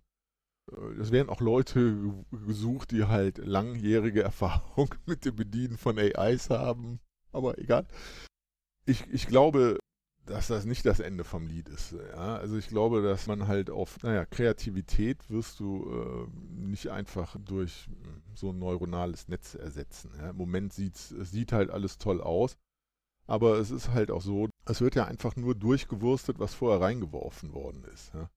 Äh, es werden auch Leute gesucht, die halt langjährige Erfahrung mit dem Bedienen von AIs haben. Aber egal. Ich, ich glaube, dass das nicht das Ende vom Lied ist. Ja? Also ich glaube, dass man halt auf, naja, Kreativität wirst du äh, nicht einfach durch hm, so ein neuronales Netz ersetzen. Ja? Im Moment sieht es sieht halt alles toll aus, aber es ist halt auch so, es wird ja einfach nur durchgewurstet, was vorher reingeworfen worden ist. Ja?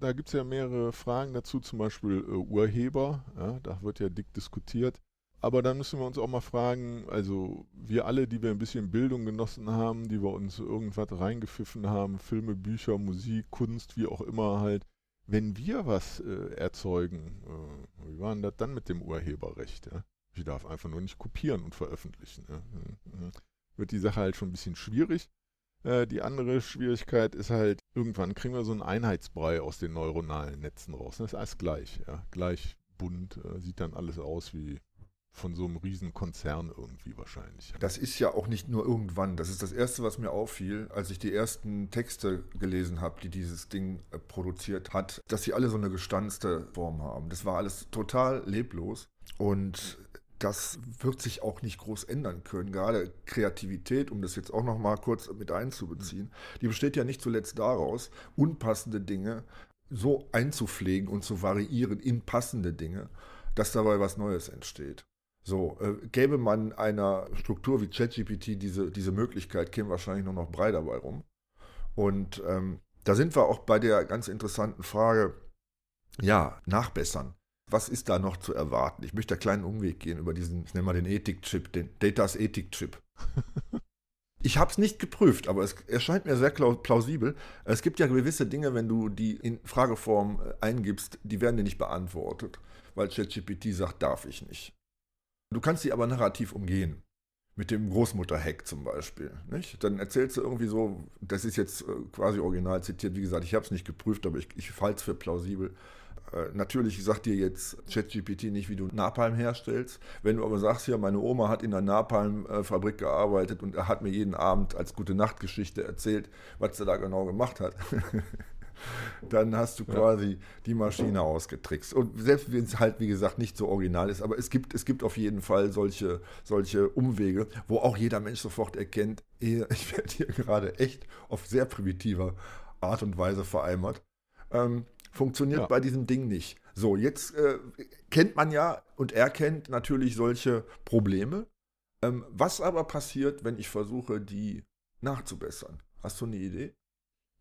Da gibt es ja mehrere Fragen dazu, zum Beispiel äh, Urheber, ja? da wird ja dick diskutiert. Aber dann müssen wir uns auch mal fragen, also wir alle, die wir ein bisschen Bildung genossen haben, die wir uns irgendwas reingepfiffen haben, Filme, Bücher, Musik, Kunst, wie auch immer halt, wenn wir was äh, erzeugen, äh, wie war denn das dann mit dem Urheberrecht? Ja? Ich darf einfach nur nicht kopieren und veröffentlichen. Ja? Mhm, mhm. Wird die Sache halt schon ein bisschen schwierig. Äh, die andere Schwierigkeit ist halt, irgendwann kriegen wir so einen Einheitsbrei aus den neuronalen Netzen raus. Das ist alles gleich, ja. Gleich bunt, äh, sieht dann alles aus wie von so einem riesen Konzern irgendwie wahrscheinlich. Das ist ja auch nicht nur irgendwann. Das ist das Erste, was mir auffiel, als ich die ersten Texte gelesen habe, die dieses Ding äh, produziert hat, dass sie alle so eine gestanzte Form haben. Das war alles total leblos. Und das wird sich auch nicht groß ändern können. Gerade Kreativität, um das jetzt auch noch mal kurz mit einzubeziehen, die besteht ja nicht zuletzt daraus, unpassende Dinge so einzupflegen und zu variieren in passende Dinge, dass dabei was Neues entsteht. So, äh, gäbe man einer Struktur wie ChatGPT diese, diese Möglichkeit, käme wahrscheinlich nur noch Brei dabei rum. Und ähm, da sind wir auch bei der ganz interessanten Frage, ja, nachbessern was ist da noch zu erwarten? Ich möchte einen kleinen Umweg gehen über diesen, ich nenne mal den Ethik-Chip, den Datas Ethik-Chip. Ich habe es nicht geprüft, aber es erscheint mir sehr plausibel. Es gibt ja gewisse Dinge, wenn du die in Frageform äh, eingibst, die werden dir nicht beantwortet, weil ChatGPT sagt, darf ich nicht. Du kannst sie aber narrativ umgehen. Mit dem Großmutter-Hack zum Beispiel. Nicht? Dann erzählst du irgendwie so, das ist jetzt äh, quasi original zitiert, wie gesagt, ich habe es nicht geprüft, aber ich, ich halte es für plausibel. Äh, natürlich sagt dir jetzt ChatGPT nicht, wie du Napalm herstellst. Wenn du aber sagst, ja, meine Oma hat in einer Napalm-Fabrik gearbeitet und er hat mir jeden Abend als gute Nachtgeschichte erzählt, was er da genau gemacht hat. dann hast du quasi ja. die Maschine ausgetrickst. Und selbst wenn es halt, wie gesagt, nicht so original ist, aber es gibt, es gibt auf jeden Fall solche, solche Umwege, wo auch jeder Mensch sofort erkennt, ich werde hier gerade echt auf sehr primitiver Art und Weise vereimert. Ähm, Funktioniert ja. bei diesem Ding nicht. So, jetzt äh, kennt man ja und erkennt natürlich solche Probleme. Ähm, was aber passiert, wenn ich versuche, die nachzubessern? Hast du eine Idee?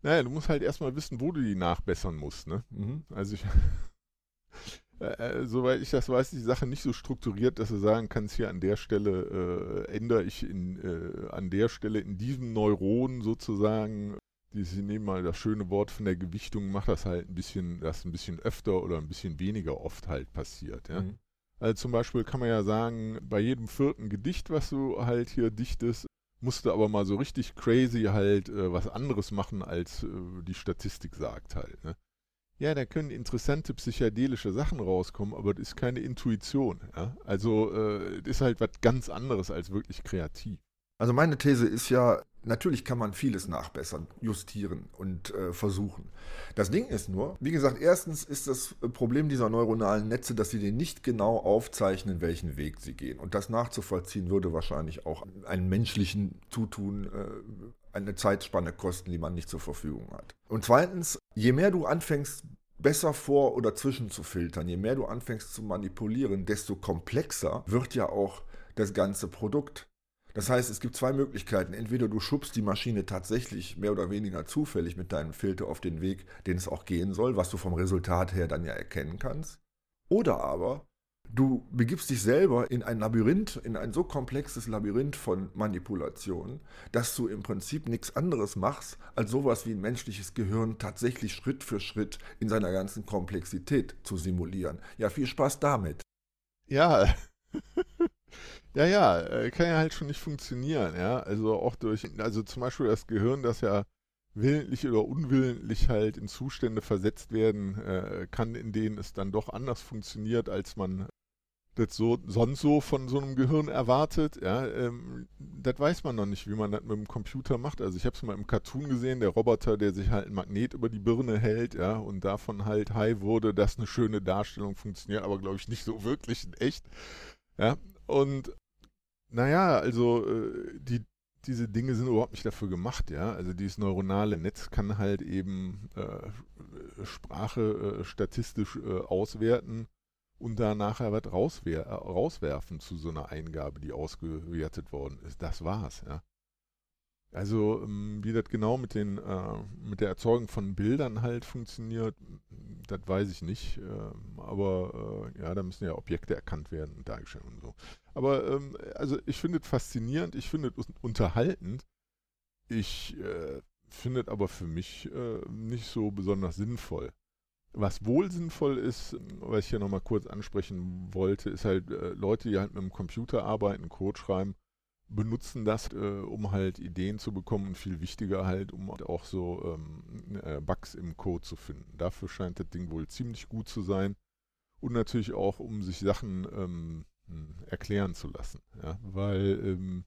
Naja, du musst halt erstmal wissen, wo du die nachbessern musst. Ne? Mhm. Also ich, äh, äh, soweit ich das weiß, ist die Sache nicht so strukturiert, dass du sagen kannst, hier an der Stelle äh, ändere ich in, äh, an der Stelle in diesem Neuron sozusagen Sie nehmen mal das schöne Wort von der Gewichtung, macht das halt ein bisschen, das ein bisschen öfter oder ein bisschen weniger oft halt passiert. Ja? Mhm. Also zum Beispiel kann man ja sagen, bei jedem vierten Gedicht, was du halt hier dichtest, musst du aber mal so richtig crazy halt äh, was anderes machen, als äh, die Statistik sagt halt. Ne? Ja, da können interessante psychedelische Sachen rauskommen, aber das ist keine Intuition. Ja? Also äh, das ist halt was ganz anderes als wirklich kreativ. Also meine These ist ja, natürlich kann man vieles nachbessern, justieren und äh, versuchen. Das Ding ist nur, wie gesagt, erstens ist das Problem dieser neuronalen Netze, dass sie dir nicht genau aufzeichnen, welchen Weg sie gehen. Und das nachzuvollziehen würde wahrscheinlich auch einen menschlichen Zutun äh, eine Zeitspanne kosten, die man nicht zur Verfügung hat. Und zweitens, je mehr du anfängst, besser vor oder zwischen zu filtern, je mehr du anfängst zu manipulieren, desto komplexer wird ja auch das ganze Produkt. Das heißt, es gibt zwei Möglichkeiten. Entweder du schubst die Maschine tatsächlich mehr oder weniger zufällig mit deinem Filter auf den Weg, den es auch gehen soll, was du vom Resultat her dann ja erkennen kannst. Oder aber du begibst dich selber in ein Labyrinth, in ein so komplexes Labyrinth von Manipulationen, dass du im Prinzip nichts anderes machst, als sowas wie ein menschliches Gehirn tatsächlich Schritt für Schritt in seiner ganzen Komplexität zu simulieren. Ja, viel Spaß damit. Ja. Ja, ja, äh, kann ja halt schon nicht funktionieren, ja. Also auch durch, also zum Beispiel das Gehirn, das ja willentlich oder unwillentlich halt in Zustände versetzt werden äh, kann, in denen es dann doch anders funktioniert, als man das so sonst so von so einem Gehirn erwartet. Ja, ähm, das weiß man noch nicht, wie man das mit dem Computer macht. Also ich habe es mal im Cartoon gesehen, der Roboter, der sich halt ein Magnet über die Birne hält, ja, und davon halt high wurde, dass eine schöne Darstellung funktioniert, aber glaube ich nicht so wirklich in echt. Ja, und naja, also äh, die, diese Dinge sind überhaupt nicht dafür gemacht, ja. Also dieses neuronale Netz kann halt eben äh, Sprache äh, statistisch äh, auswerten und da nachher was rauswer rauswerfen zu so einer Eingabe, die ausgewertet worden ist. Das war's, ja. Also ähm, wie das genau mit, den, äh, mit der Erzeugung von Bildern halt funktioniert, das weiß ich nicht. Äh, aber äh, ja, da müssen ja Objekte erkannt werden und dargestellt und so. Aber ähm, also ich finde es faszinierend, ich finde es unterhaltend. Ich äh, finde es aber für mich äh, nicht so besonders sinnvoll. Was wohl sinnvoll ist, was ich ja nochmal kurz ansprechen wollte, ist halt äh, Leute, die halt mit dem Computer arbeiten, Code schreiben, benutzen das, äh, um halt Ideen zu bekommen und viel wichtiger halt, um auch so ähm, äh, Bugs im Code zu finden. Dafür scheint das Ding wohl ziemlich gut zu sein und natürlich auch, um sich Sachen ähm, hm, erklären zu lassen, ja? weil ähm,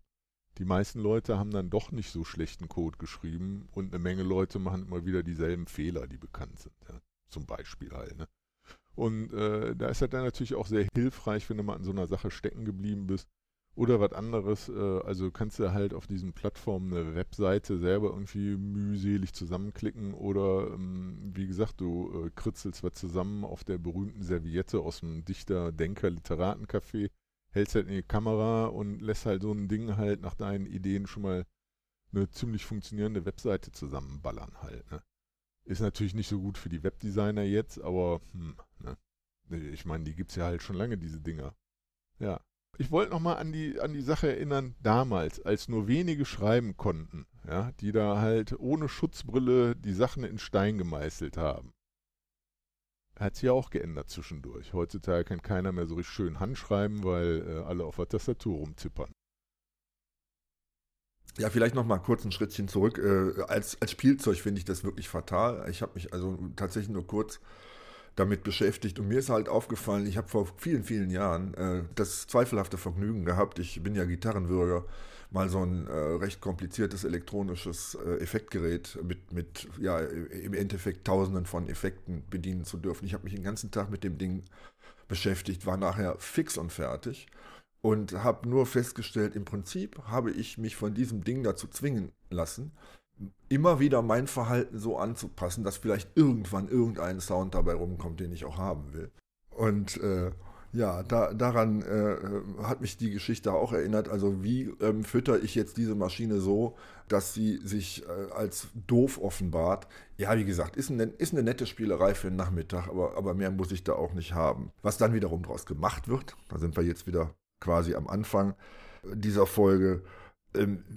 die meisten Leute haben dann doch nicht so schlechten Code geschrieben und eine Menge Leute machen immer wieder dieselben Fehler, die bekannt sind, ja? zum Beispiel halt. Ne? Und äh, da ist halt dann natürlich auch sehr hilfreich, wenn du mal an so einer Sache stecken geblieben bist, oder was anderes, äh, also kannst du halt auf diesen Plattformen eine Webseite selber irgendwie mühselig zusammenklicken oder ähm, wie gesagt, du äh, kritzelst was zusammen auf der berühmten Serviette aus dem Dichter, Denker, Literatencafé, hältst halt in die Kamera und lässt halt so ein Ding halt nach deinen Ideen schon mal eine ziemlich funktionierende Webseite zusammenballern halt. Ne? Ist natürlich nicht so gut für die Webdesigner jetzt, aber hm, ne? ich meine, die gibt es ja halt schon lange, diese Dinger. Ja ich wollte nochmal an die, an die Sache erinnern, damals, als nur wenige schreiben konnten, ja, die da halt ohne Schutzbrille die Sachen in Stein gemeißelt haben. Hat sich ja auch geändert zwischendurch. Heutzutage kann keiner mehr so richtig schön handschreiben, weil äh, alle auf der Tastatur rumtippern. Ja, vielleicht noch mal kurz ein Schrittchen zurück. Äh, als, als Spielzeug finde ich das wirklich fatal. Ich habe mich also tatsächlich nur kurz damit beschäftigt. Und mir ist halt aufgefallen, ich habe vor vielen, vielen Jahren äh, das zweifelhafte Vergnügen gehabt, ich bin ja Gitarrenbürger, mal so ein äh, recht kompliziertes elektronisches äh, Effektgerät mit, mit, ja, im Endeffekt tausenden von Effekten bedienen zu dürfen. Ich habe mich den ganzen Tag mit dem Ding beschäftigt, war nachher fix und fertig und habe nur festgestellt, im Prinzip habe ich mich von diesem Ding dazu zwingen lassen, immer wieder mein Verhalten so anzupassen, dass vielleicht irgendwann irgendein Sound dabei rumkommt, den ich auch haben will. Und äh, ja, da, daran äh, hat mich die Geschichte auch erinnert. Also wie ähm, fütter ich jetzt diese Maschine so, dass sie sich äh, als doof offenbart? Ja, wie gesagt, ist, ein, ist eine nette Spielerei für den Nachmittag, aber, aber mehr muss ich da auch nicht haben. Was dann wiederum daraus gemacht wird, da sind wir jetzt wieder quasi am Anfang dieser Folge,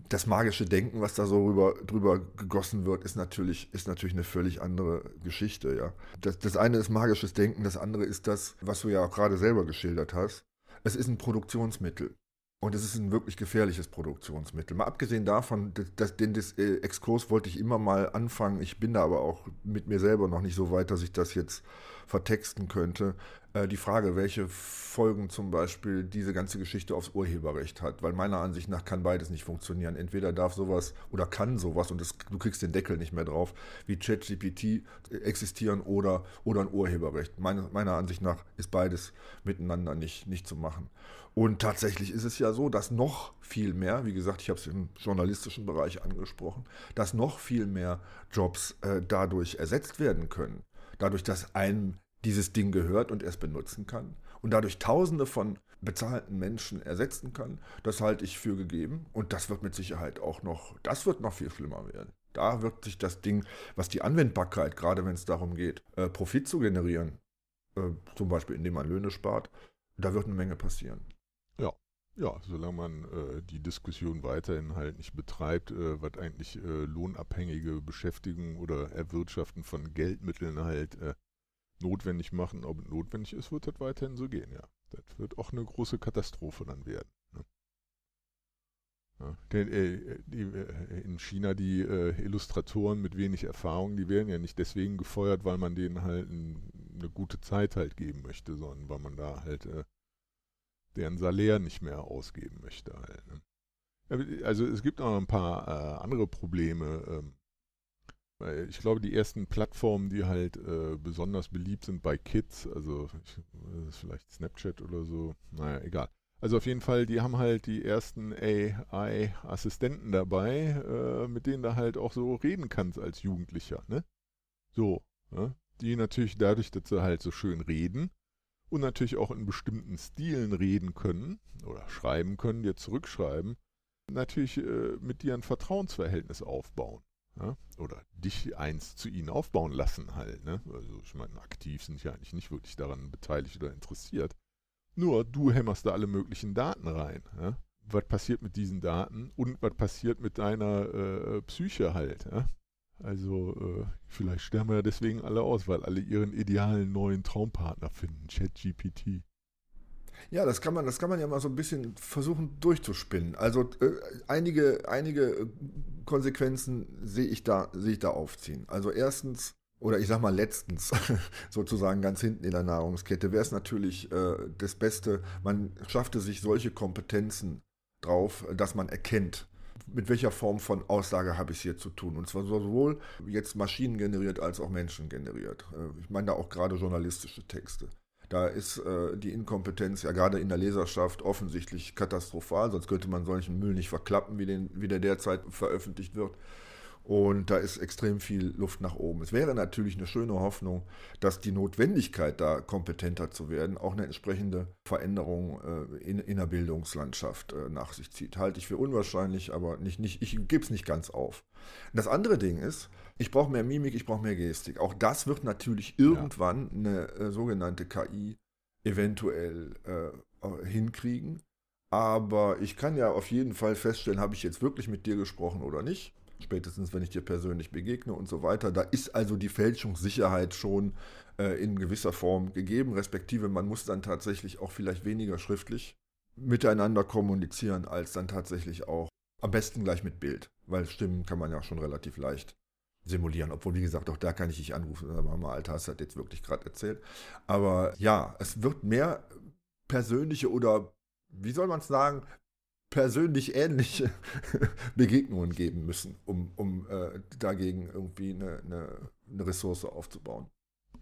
das magische Denken, was da so rüber, drüber gegossen wird, ist natürlich, ist natürlich eine völlig andere Geschichte, ja. Das, das eine ist magisches Denken, das andere ist das, was du ja auch gerade selber geschildert hast. Es ist ein Produktionsmittel. Und es ist ein wirklich gefährliches Produktionsmittel. Mal abgesehen davon, dass, den das, äh, Exkurs wollte ich immer mal anfangen. Ich bin da aber auch mit mir selber noch nicht so weit, dass ich das jetzt vertexten könnte. Äh, die Frage, welche Folgen zum Beispiel diese ganze Geschichte aufs Urheberrecht hat, weil meiner Ansicht nach kann beides nicht funktionieren. Entweder darf sowas oder kann sowas und das, du kriegst den Deckel nicht mehr drauf, wie ChatGPT existieren oder, oder ein Urheberrecht. Meine, meiner Ansicht nach ist beides miteinander nicht, nicht zu machen. Und tatsächlich ist es ja so, dass noch viel mehr, wie gesagt, ich habe es im journalistischen Bereich angesprochen, dass noch viel mehr Jobs äh, dadurch ersetzt werden können. Dadurch, dass einem dieses Ding gehört und es benutzen kann und dadurch Tausende von bezahlten Menschen ersetzen kann, das halte ich für gegeben und das wird mit Sicherheit auch noch, das wird noch viel schlimmer werden. Da wird sich das Ding, was die Anwendbarkeit, gerade wenn es darum geht, äh, Profit zu generieren, äh, zum Beispiel indem man Löhne spart, da wird eine Menge passieren. Ja, ja, solange man äh, die Diskussion weiterhin halt nicht betreibt, äh, was eigentlich äh, lohnabhängige Beschäftigung oder Erwirtschaften von Geldmitteln halt äh, notwendig machen, ob notwendig ist, wird das weiterhin so gehen, ja. Das wird auch eine große Katastrophe dann werden. Ne? Äh, äh, in China die Illustratoren mit wenig Erfahrung, die werden ja nicht deswegen gefeuert, weil man denen halt ein, eine gute Zeit halt geben möchte, sondern weil man da halt deren Salär nicht mehr ausgeben möchte halt. Ne? Also es gibt auch ein paar äh, andere Probleme. Ähm, ich glaube, die ersten Plattformen, die halt äh, besonders beliebt sind bei Kids, also ich, vielleicht Snapchat oder so, naja, egal. Also auf jeden Fall, die haben halt die ersten AI-Assistenten dabei, äh, mit denen du halt auch so reden kannst als Jugendlicher, ne? So, ne? Die natürlich dadurch, dass sie halt so schön reden und natürlich auch in bestimmten Stilen reden können oder schreiben können, dir zurückschreiben, natürlich äh, mit dir ein Vertrauensverhältnis aufbauen. Ja? Oder dich eins zu ihnen aufbauen lassen halt. Ne? Also ich meine, aktiv sind ja eigentlich nicht wirklich daran beteiligt oder interessiert. Nur du hämmerst da alle möglichen Daten rein. Ja? Was passiert mit diesen Daten und was passiert mit deiner äh, Psyche halt? Ja? Also äh, vielleicht sterben wir ja deswegen alle aus, weil alle ihren idealen neuen Traumpartner finden, ChatGPT. Ja, das kann man, das kann man ja mal so ein bisschen versuchen durchzuspinnen. Also äh, einige, einige Konsequenzen sehe ich da, sehe ich da aufziehen. Also erstens, oder ich sag mal letztens, sozusagen ganz hinten in der Nahrungskette, wäre es natürlich äh, das Beste, man schaffte sich solche Kompetenzen drauf, dass man erkennt, mit welcher Form von Aussage habe ich hier zu tun. Und zwar sowohl jetzt maschinengeneriert als auch menschengeneriert. Äh, ich meine da auch gerade journalistische Texte. Da ist äh, die Inkompetenz ja gerade in der Leserschaft offensichtlich katastrophal, sonst könnte man solchen Müll nicht verklappen, wie, den, wie der derzeit veröffentlicht wird. Und da ist extrem viel Luft nach oben. Es wäre natürlich eine schöne Hoffnung, dass die Notwendigkeit, da kompetenter zu werden, auch eine entsprechende Veränderung äh, in, in der Bildungslandschaft äh, nach sich zieht. Halte ich für unwahrscheinlich, aber nicht, nicht, ich gebe es nicht ganz auf. Das andere Ding ist, ich brauche mehr Mimik, ich brauche mehr Gestik. Auch das wird natürlich irgendwann eine äh, sogenannte KI eventuell äh, hinkriegen. Aber ich kann ja auf jeden Fall feststellen, habe ich jetzt wirklich mit dir gesprochen oder nicht. Spätestens, wenn ich dir persönlich begegne und so weiter. Da ist also die Fälschungssicherheit schon äh, in gewisser Form gegeben, respektive man muss dann tatsächlich auch vielleicht weniger schriftlich miteinander kommunizieren, als dann tatsächlich auch am besten gleich mit Bild, weil Stimmen kann man ja schon relativ leicht simulieren. Obwohl, wie gesagt, auch da kann ich dich anrufen und sagen, mal, Alter, hast du das jetzt wirklich gerade erzählt. Aber ja, es wird mehr persönliche oder, wie soll man es sagen, persönlich ähnliche Begegnungen geben müssen, um, um äh, dagegen irgendwie eine, eine, eine, Ressource aufzubauen.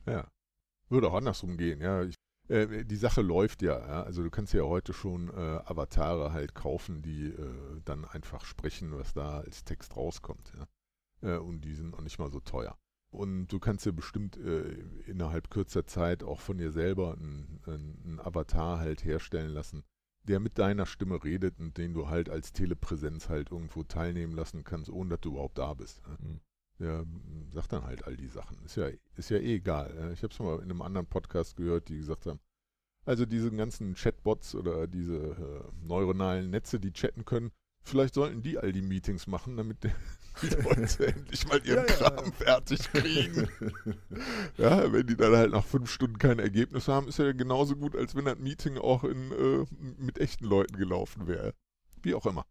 Ja, würde auch andersrum gehen, ja. Ich, äh, die Sache läuft ja, ja, also du kannst ja heute schon äh, Avatare halt kaufen, die äh, dann einfach sprechen, was da als Text rauskommt, ja äh, und die sind auch nicht mal so teuer. Und du kannst dir bestimmt äh, innerhalb kürzer Zeit auch von dir selber einen Avatar halt herstellen lassen, der mit deiner Stimme redet und den du halt als Telepräsenz halt irgendwo teilnehmen lassen kannst, ohne dass du überhaupt da bist. Mhm. Der sagt dann halt all die Sachen. Ist ja, ist ja eh egal. Ich habe es mal in einem anderen Podcast gehört, die gesagt haben, also diese ganzen Chatbots oder diese äh, neuronalen Netze, die chatten können, vielleicht sollten die all die Meetings machen, damit die Leute endlich mal ihren ja, Kram ja. fertig kriegen. ja, wenn die dann halt nach fünf Stunden kein Ergebnis haben, ist ja genauso gut, als wenn das Meeting auch in, äh, mit echten Leuten gelaufen wäre. Wie auch immer.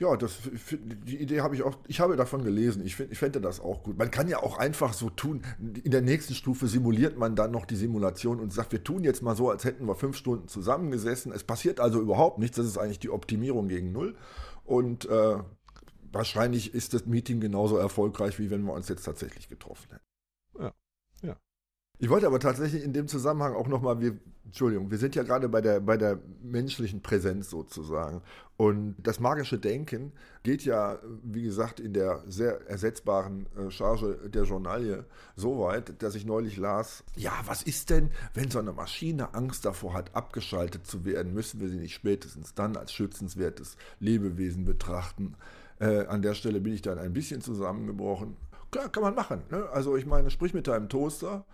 Ja, das, die Idee habe ich auch, ich habe davon gelesen. Ich, find, ich fände das auch gut. Man kann ja auch einfach so tun. In der nächsten Stufe simuliert man dann noch die Simulation und sagt, wir tun jetzt mal so, als hätten wir fünf Stunden zusammengesessen. Es passiert also überhaupt nichts. Das ist eigentlich die Optimierung gegen Null. Und äh, wahrscheinlich ist das Meeting genauso erfolgreich, wie wenn wir uns jetzt tatsächlich getroffen hätten. Ja, ja. Ich wollte aber tatsächlich in dem Zusammenhang auch nochmal, wir, Entschuldigung, wir sind ja gerade bei der, bei der menschlichen Präsenz sozusagen. Und das magische Denken geht ja, wie gesagt, in der sehr ersetzbaren äh, Charge der Journalie so weit, dass ich neulich las, ja, was ist denn, wenn so eine Maschine Angst davor hat, abgeschaltet zu werden, müssen wir sie nicht spätestens dann als schützenswertes Lebewesen betrachten? Äh, an der Stelle bin ich dann ein bisschen zusammengebrochen. Klar, kann man machen. Ne? Also ich meine, sprich mit deinem Toaster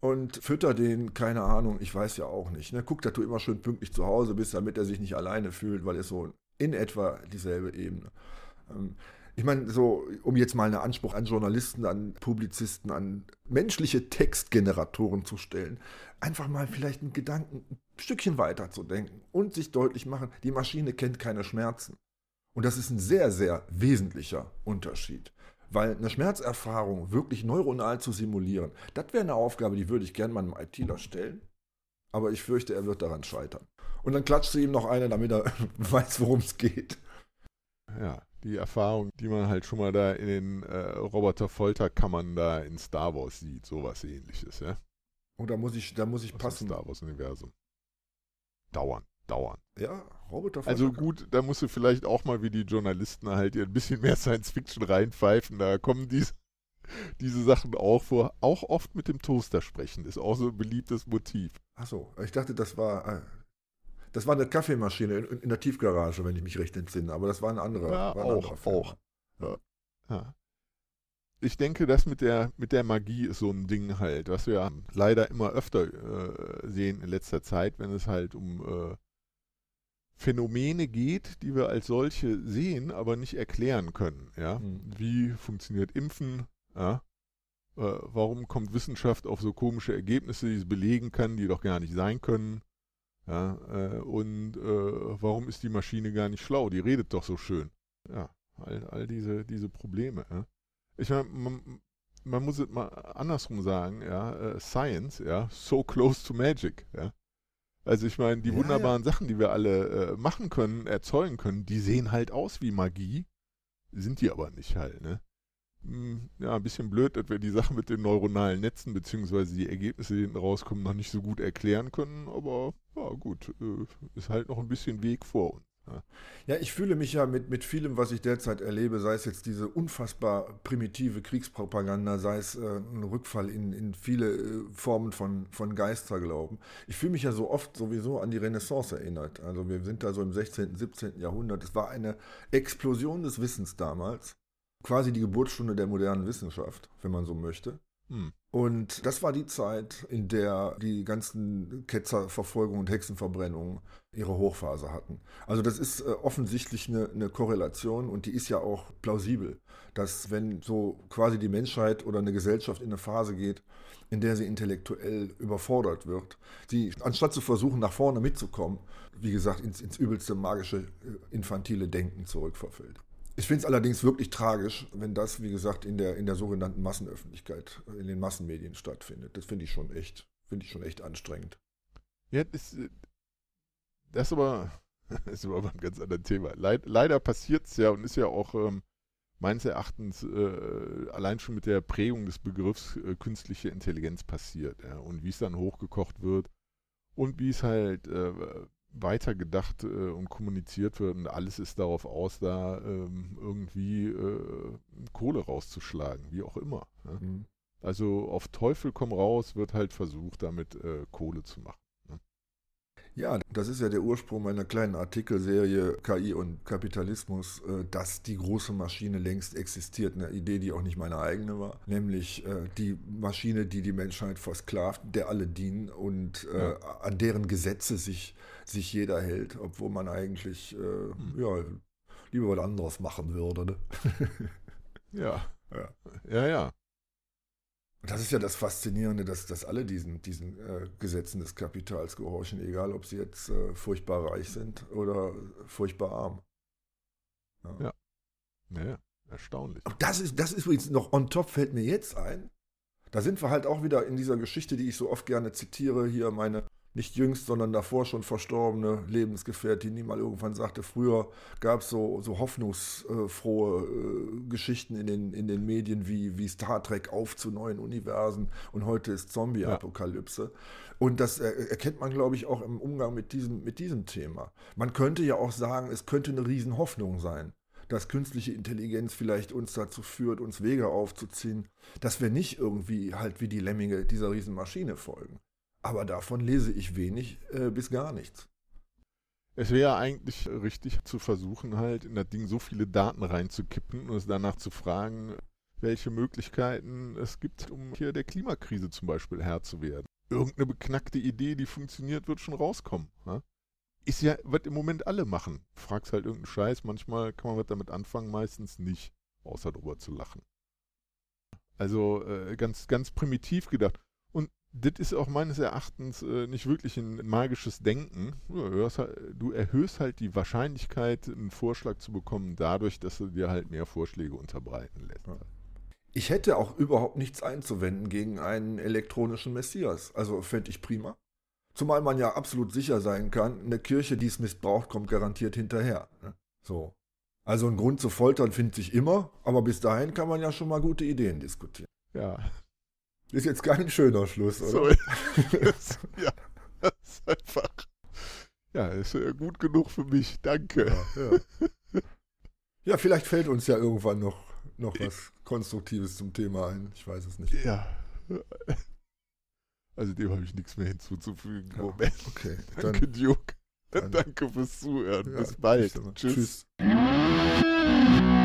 und fütter den, keine Ahnung, ich weiß ja auch nicht. Ne? Guck, dass du immer schön pünktlich zu Hause bist, damit er sich nicht alleine fühlt, weil er so in etwa dieselbe Ebene. Ähm, ich meine, so, um jetzt mal einen Anspruch an Journalisten, an Publizisten, an menschliche Textgeneratoren zu stellen, einfach mal vielleicht einen Gedanken ein Stückchen weiter zu denken und sich deutlich machen, die Maschine kennt keine Schmerzen. Und das ist ein sehr, sehr wesentlicher Unterschied. Weil eine Schmerzerfahrung wirklich neuronal zu simulieren, das wäre eine Aufgabe, die würde ich gerne meinem ITler stellen. Aber ich fürchte, er wird daran scheitern. Und dann klatscht sie ihm noch eine, damit er weiß, worum es geht. Ja, die Erfahrung, die man halt schon mal da in den äh, Roboter-Folterkammern da in Star Wars sieht, sowas ähnliches, ja. Und da muss ich, da muss ich passen. Star Wars-Universum. Dauern dauern. Ja, Roboter. Also gut, da musst du vielleicht auch mal wie die Journalisten halt ein bisschen mehr Science Fiction reinpfeifen. Da kommen diese, diese Sachen auch vor. Auch oft mit dem Toaster sprechen ist auch so ein beliebtes Motiv. Achso, ich dachte, das war. Äh, das war eine Kaffeemaschine in, in, der Tiefgarage, wenn ich mich recht entsinne. Aber das war ein anderer. Ja, war auch, auch. Ja. ja. Ich denke, das mit der, mit der Magie ist so ein Ding halt, was wir leider immer öfter äh, sehen in letzter Zeit, wenn es halt um äh, Phänomene geht, die wir als solche sehen, aber nicht erklären können. Ja? Mhm. Wie funktioniert Impfen? Ja? Äh, warum kommt Wissenschaft auf so komische Ergebnisse, die es belegen kann, die doch gar nicht sein können? Ja, äh, und äh, warum ist die Maschine gar nicht schlau? Die redet doch so schön. Ja, all, all diese, diese Probleme. Ja. Ich meine, man, man, muss es mal andersrum sagen, ja, äh, Science, ja, so close to magic, ja. Also ich meine, die Ja, wunderbaren Sachen, die wir alle äh, machen können, erzeugen können, die sehen halt aus wie Magie, sind die aber nicht halt, ne? Hm, Ja, ein bisschen blöd, dass wir die Sachen mit den neuronalen Netzen beziehungsweise die Ergebnisse, die hinten rauskommen, noch nicht so gut erklären können, aber ja gut, äh, ist halt noch ein bisschen Weg vor uns. Ja. Ich fühle mich ja mit, mit vielem, was ich derzeit erlebe, sei es jetzt diese unfassbar primitive Kriegspropaganda, sei es äh, ein Rückfall in, in viele äh, Formen von, von Geisterglauben. Ich fühle mich ja so oft sowieso an die Renaissance erinnert. Also wir sind da so im 16., 17. Jahrhundert. Es war eine Explosion des Wissens damals. Quasi die Geburtsstunde der modernen Wissenschaft, wenn man so möchte. Hm. Und das war die Zeit, in der die ganzen Ketzerverfolgungen und Hexenverbrennungen ihre Hochphase hatten. Also das ist äh, offensichtlich eine, eine Korrelation und die ist ja auch plausibel, dass wenn so quasi die Menschheit oder eine Gesellschaft in eine Phase geht, in der sie intellektuell überfordert wird, sie anstatt zu versuchen, nach vorne mitzukommen, wie gesagt, ins, ins übelste magische, äh, infantile Denken zurückverfällt. Ich finde es allerdings wirklich tragisch, wenn das, wie gesagt, in der, in der sogenannten Massenöffentlichkeit, in den Massenmedien stattfindet. Das finde ich schon echt, finde ich schon echt anstrengend. Ja, das, äh, das ist aber, das ist aber ein ganz anderes Thema. Leid, leider passiert es ja und ist ja auch ähm, meines Erachtens äh, allein schon mit der Prägung des Begriffs äh, künstliche Intelligenz passiert. Ja, und wie es dann hochgekocht wird und wie es halt äh, weitergedacht äh, und kommuniziert wird und alles ist darauf aus, da ähm, irgendwie äh, Kohle rauszuschlagen, wie auch immer. Ja. Mhm. Also auf Teufel komm raus wird halt versucht, damit äh, Kohle zu machen. Ja, das ist ja der Ursprung meiner kleinen Artikelserie KI und Kapitalismus, äh, dass die große Maschine längst existiert. Eine Idee, die auch nicht meine eigene war. Nämlich äh, die Maschine, die die Menschheit versklavt, der alle dienen und äh, Ja. an deren Gesetze sich, sich jeder hält, obwohl man eigentlich äh, ja, lieber was anderes machen würde. Ne? Ja. Ja. Ja, ja. Und das ist ja das Faszinierende, dass, dass alle diesen, diesen äh, Gesetzen des Kapitals gehorchen, egal ob sie jetzt äh, furchtbar reich sind oder furchtbar arm. Ja. Ja, ja. Erstaunlich. Und das ist, das ist übrigens noch on top, fällt mir jetzt ein. Da sind wir halt auch wieder in dieser Geschichte, die ich so oft gerne zitiere, hier meine nicht jüngst, sondern davor schon verstorbene Lebensgefährtin, die mal irgendwann sagte, früher gab es so, so hoffnungsfrohe äh, Geschichten in den, in den Medien wie, wie Star Trek auf zu neuen Universen und heute ist Zombie-Apokalypse. Und das erkennt man, glaube ich, auch im Umgang mit diesem, mit diesem Thema. Man könnte ja auch sagen, es könnte eine Riesenhoffnung sein dass künstliche Intelligenz vielleicht uns dazu führt, uns Wege aufzuziehen, dass wir nicht irgendwie halt wie die Lemminge dieser Riesenmaschine folgen. Aber davon lese ich wenig äh, bis gar nichts. Es wäre eigentlich richtig zu versuchen, halt in das Ding so viele Daten reinzukippen und es danach zu fragen, welche Möglichkeiten es gibt, um hier der Klimakrise zum Beispiel Herr zu werden. Irgendeine beknackte Idee, die funktioniert, wird schon rauskommen. Ja? Ist ja, was im Moment alle machen. Fragst halt irgendeinen Scheiß, manchmal kann man was damit anfangen, meistens nicht, außer drüber zu lachen. Also äh, ganz, ganz primitiv gedacht. Das ist auch meines Erachtens äh, nicht wirklich ein magisches Denken. Du erhöhst, halt, du erhöhst halt die Wahrscheinlichkeit, einen Vorschlag zu bekommen, dadurch, dass du dir halt mehr Vorschläge unterbreiten lässt. Ja. Ich hätte auch überhaupt nichts einzuwenden gegen einen elektronischen Messias. Also fände ich prima. Zumal man ja absolut sicher sein kann, eine Kirche, die es missbraucht, kommt garantiert hinterher. Ne? So. Also ein Grund zu foltern findet sich immer, aber bis dahin kann man ja schon mal gute Ideen diskutieren. Ja. Ist jetzt kein schöner Schluss, oder? So, ja, das ist einfach. Ja, ist äh, gut genug für mich. Danke. Ja, ja. ja, vielleicht fällt uns ja irgendwann noch, noch was Konstruktives zum Thema ein. Ich weiß es nicht. Ja. Also dem habe ich nichts mehr hinzuzufügen. Ja, Moment. Okay, Danke, dann, Duke. dann- Danke fürs Zuhören. Bis bald. Tschüss. tschüss.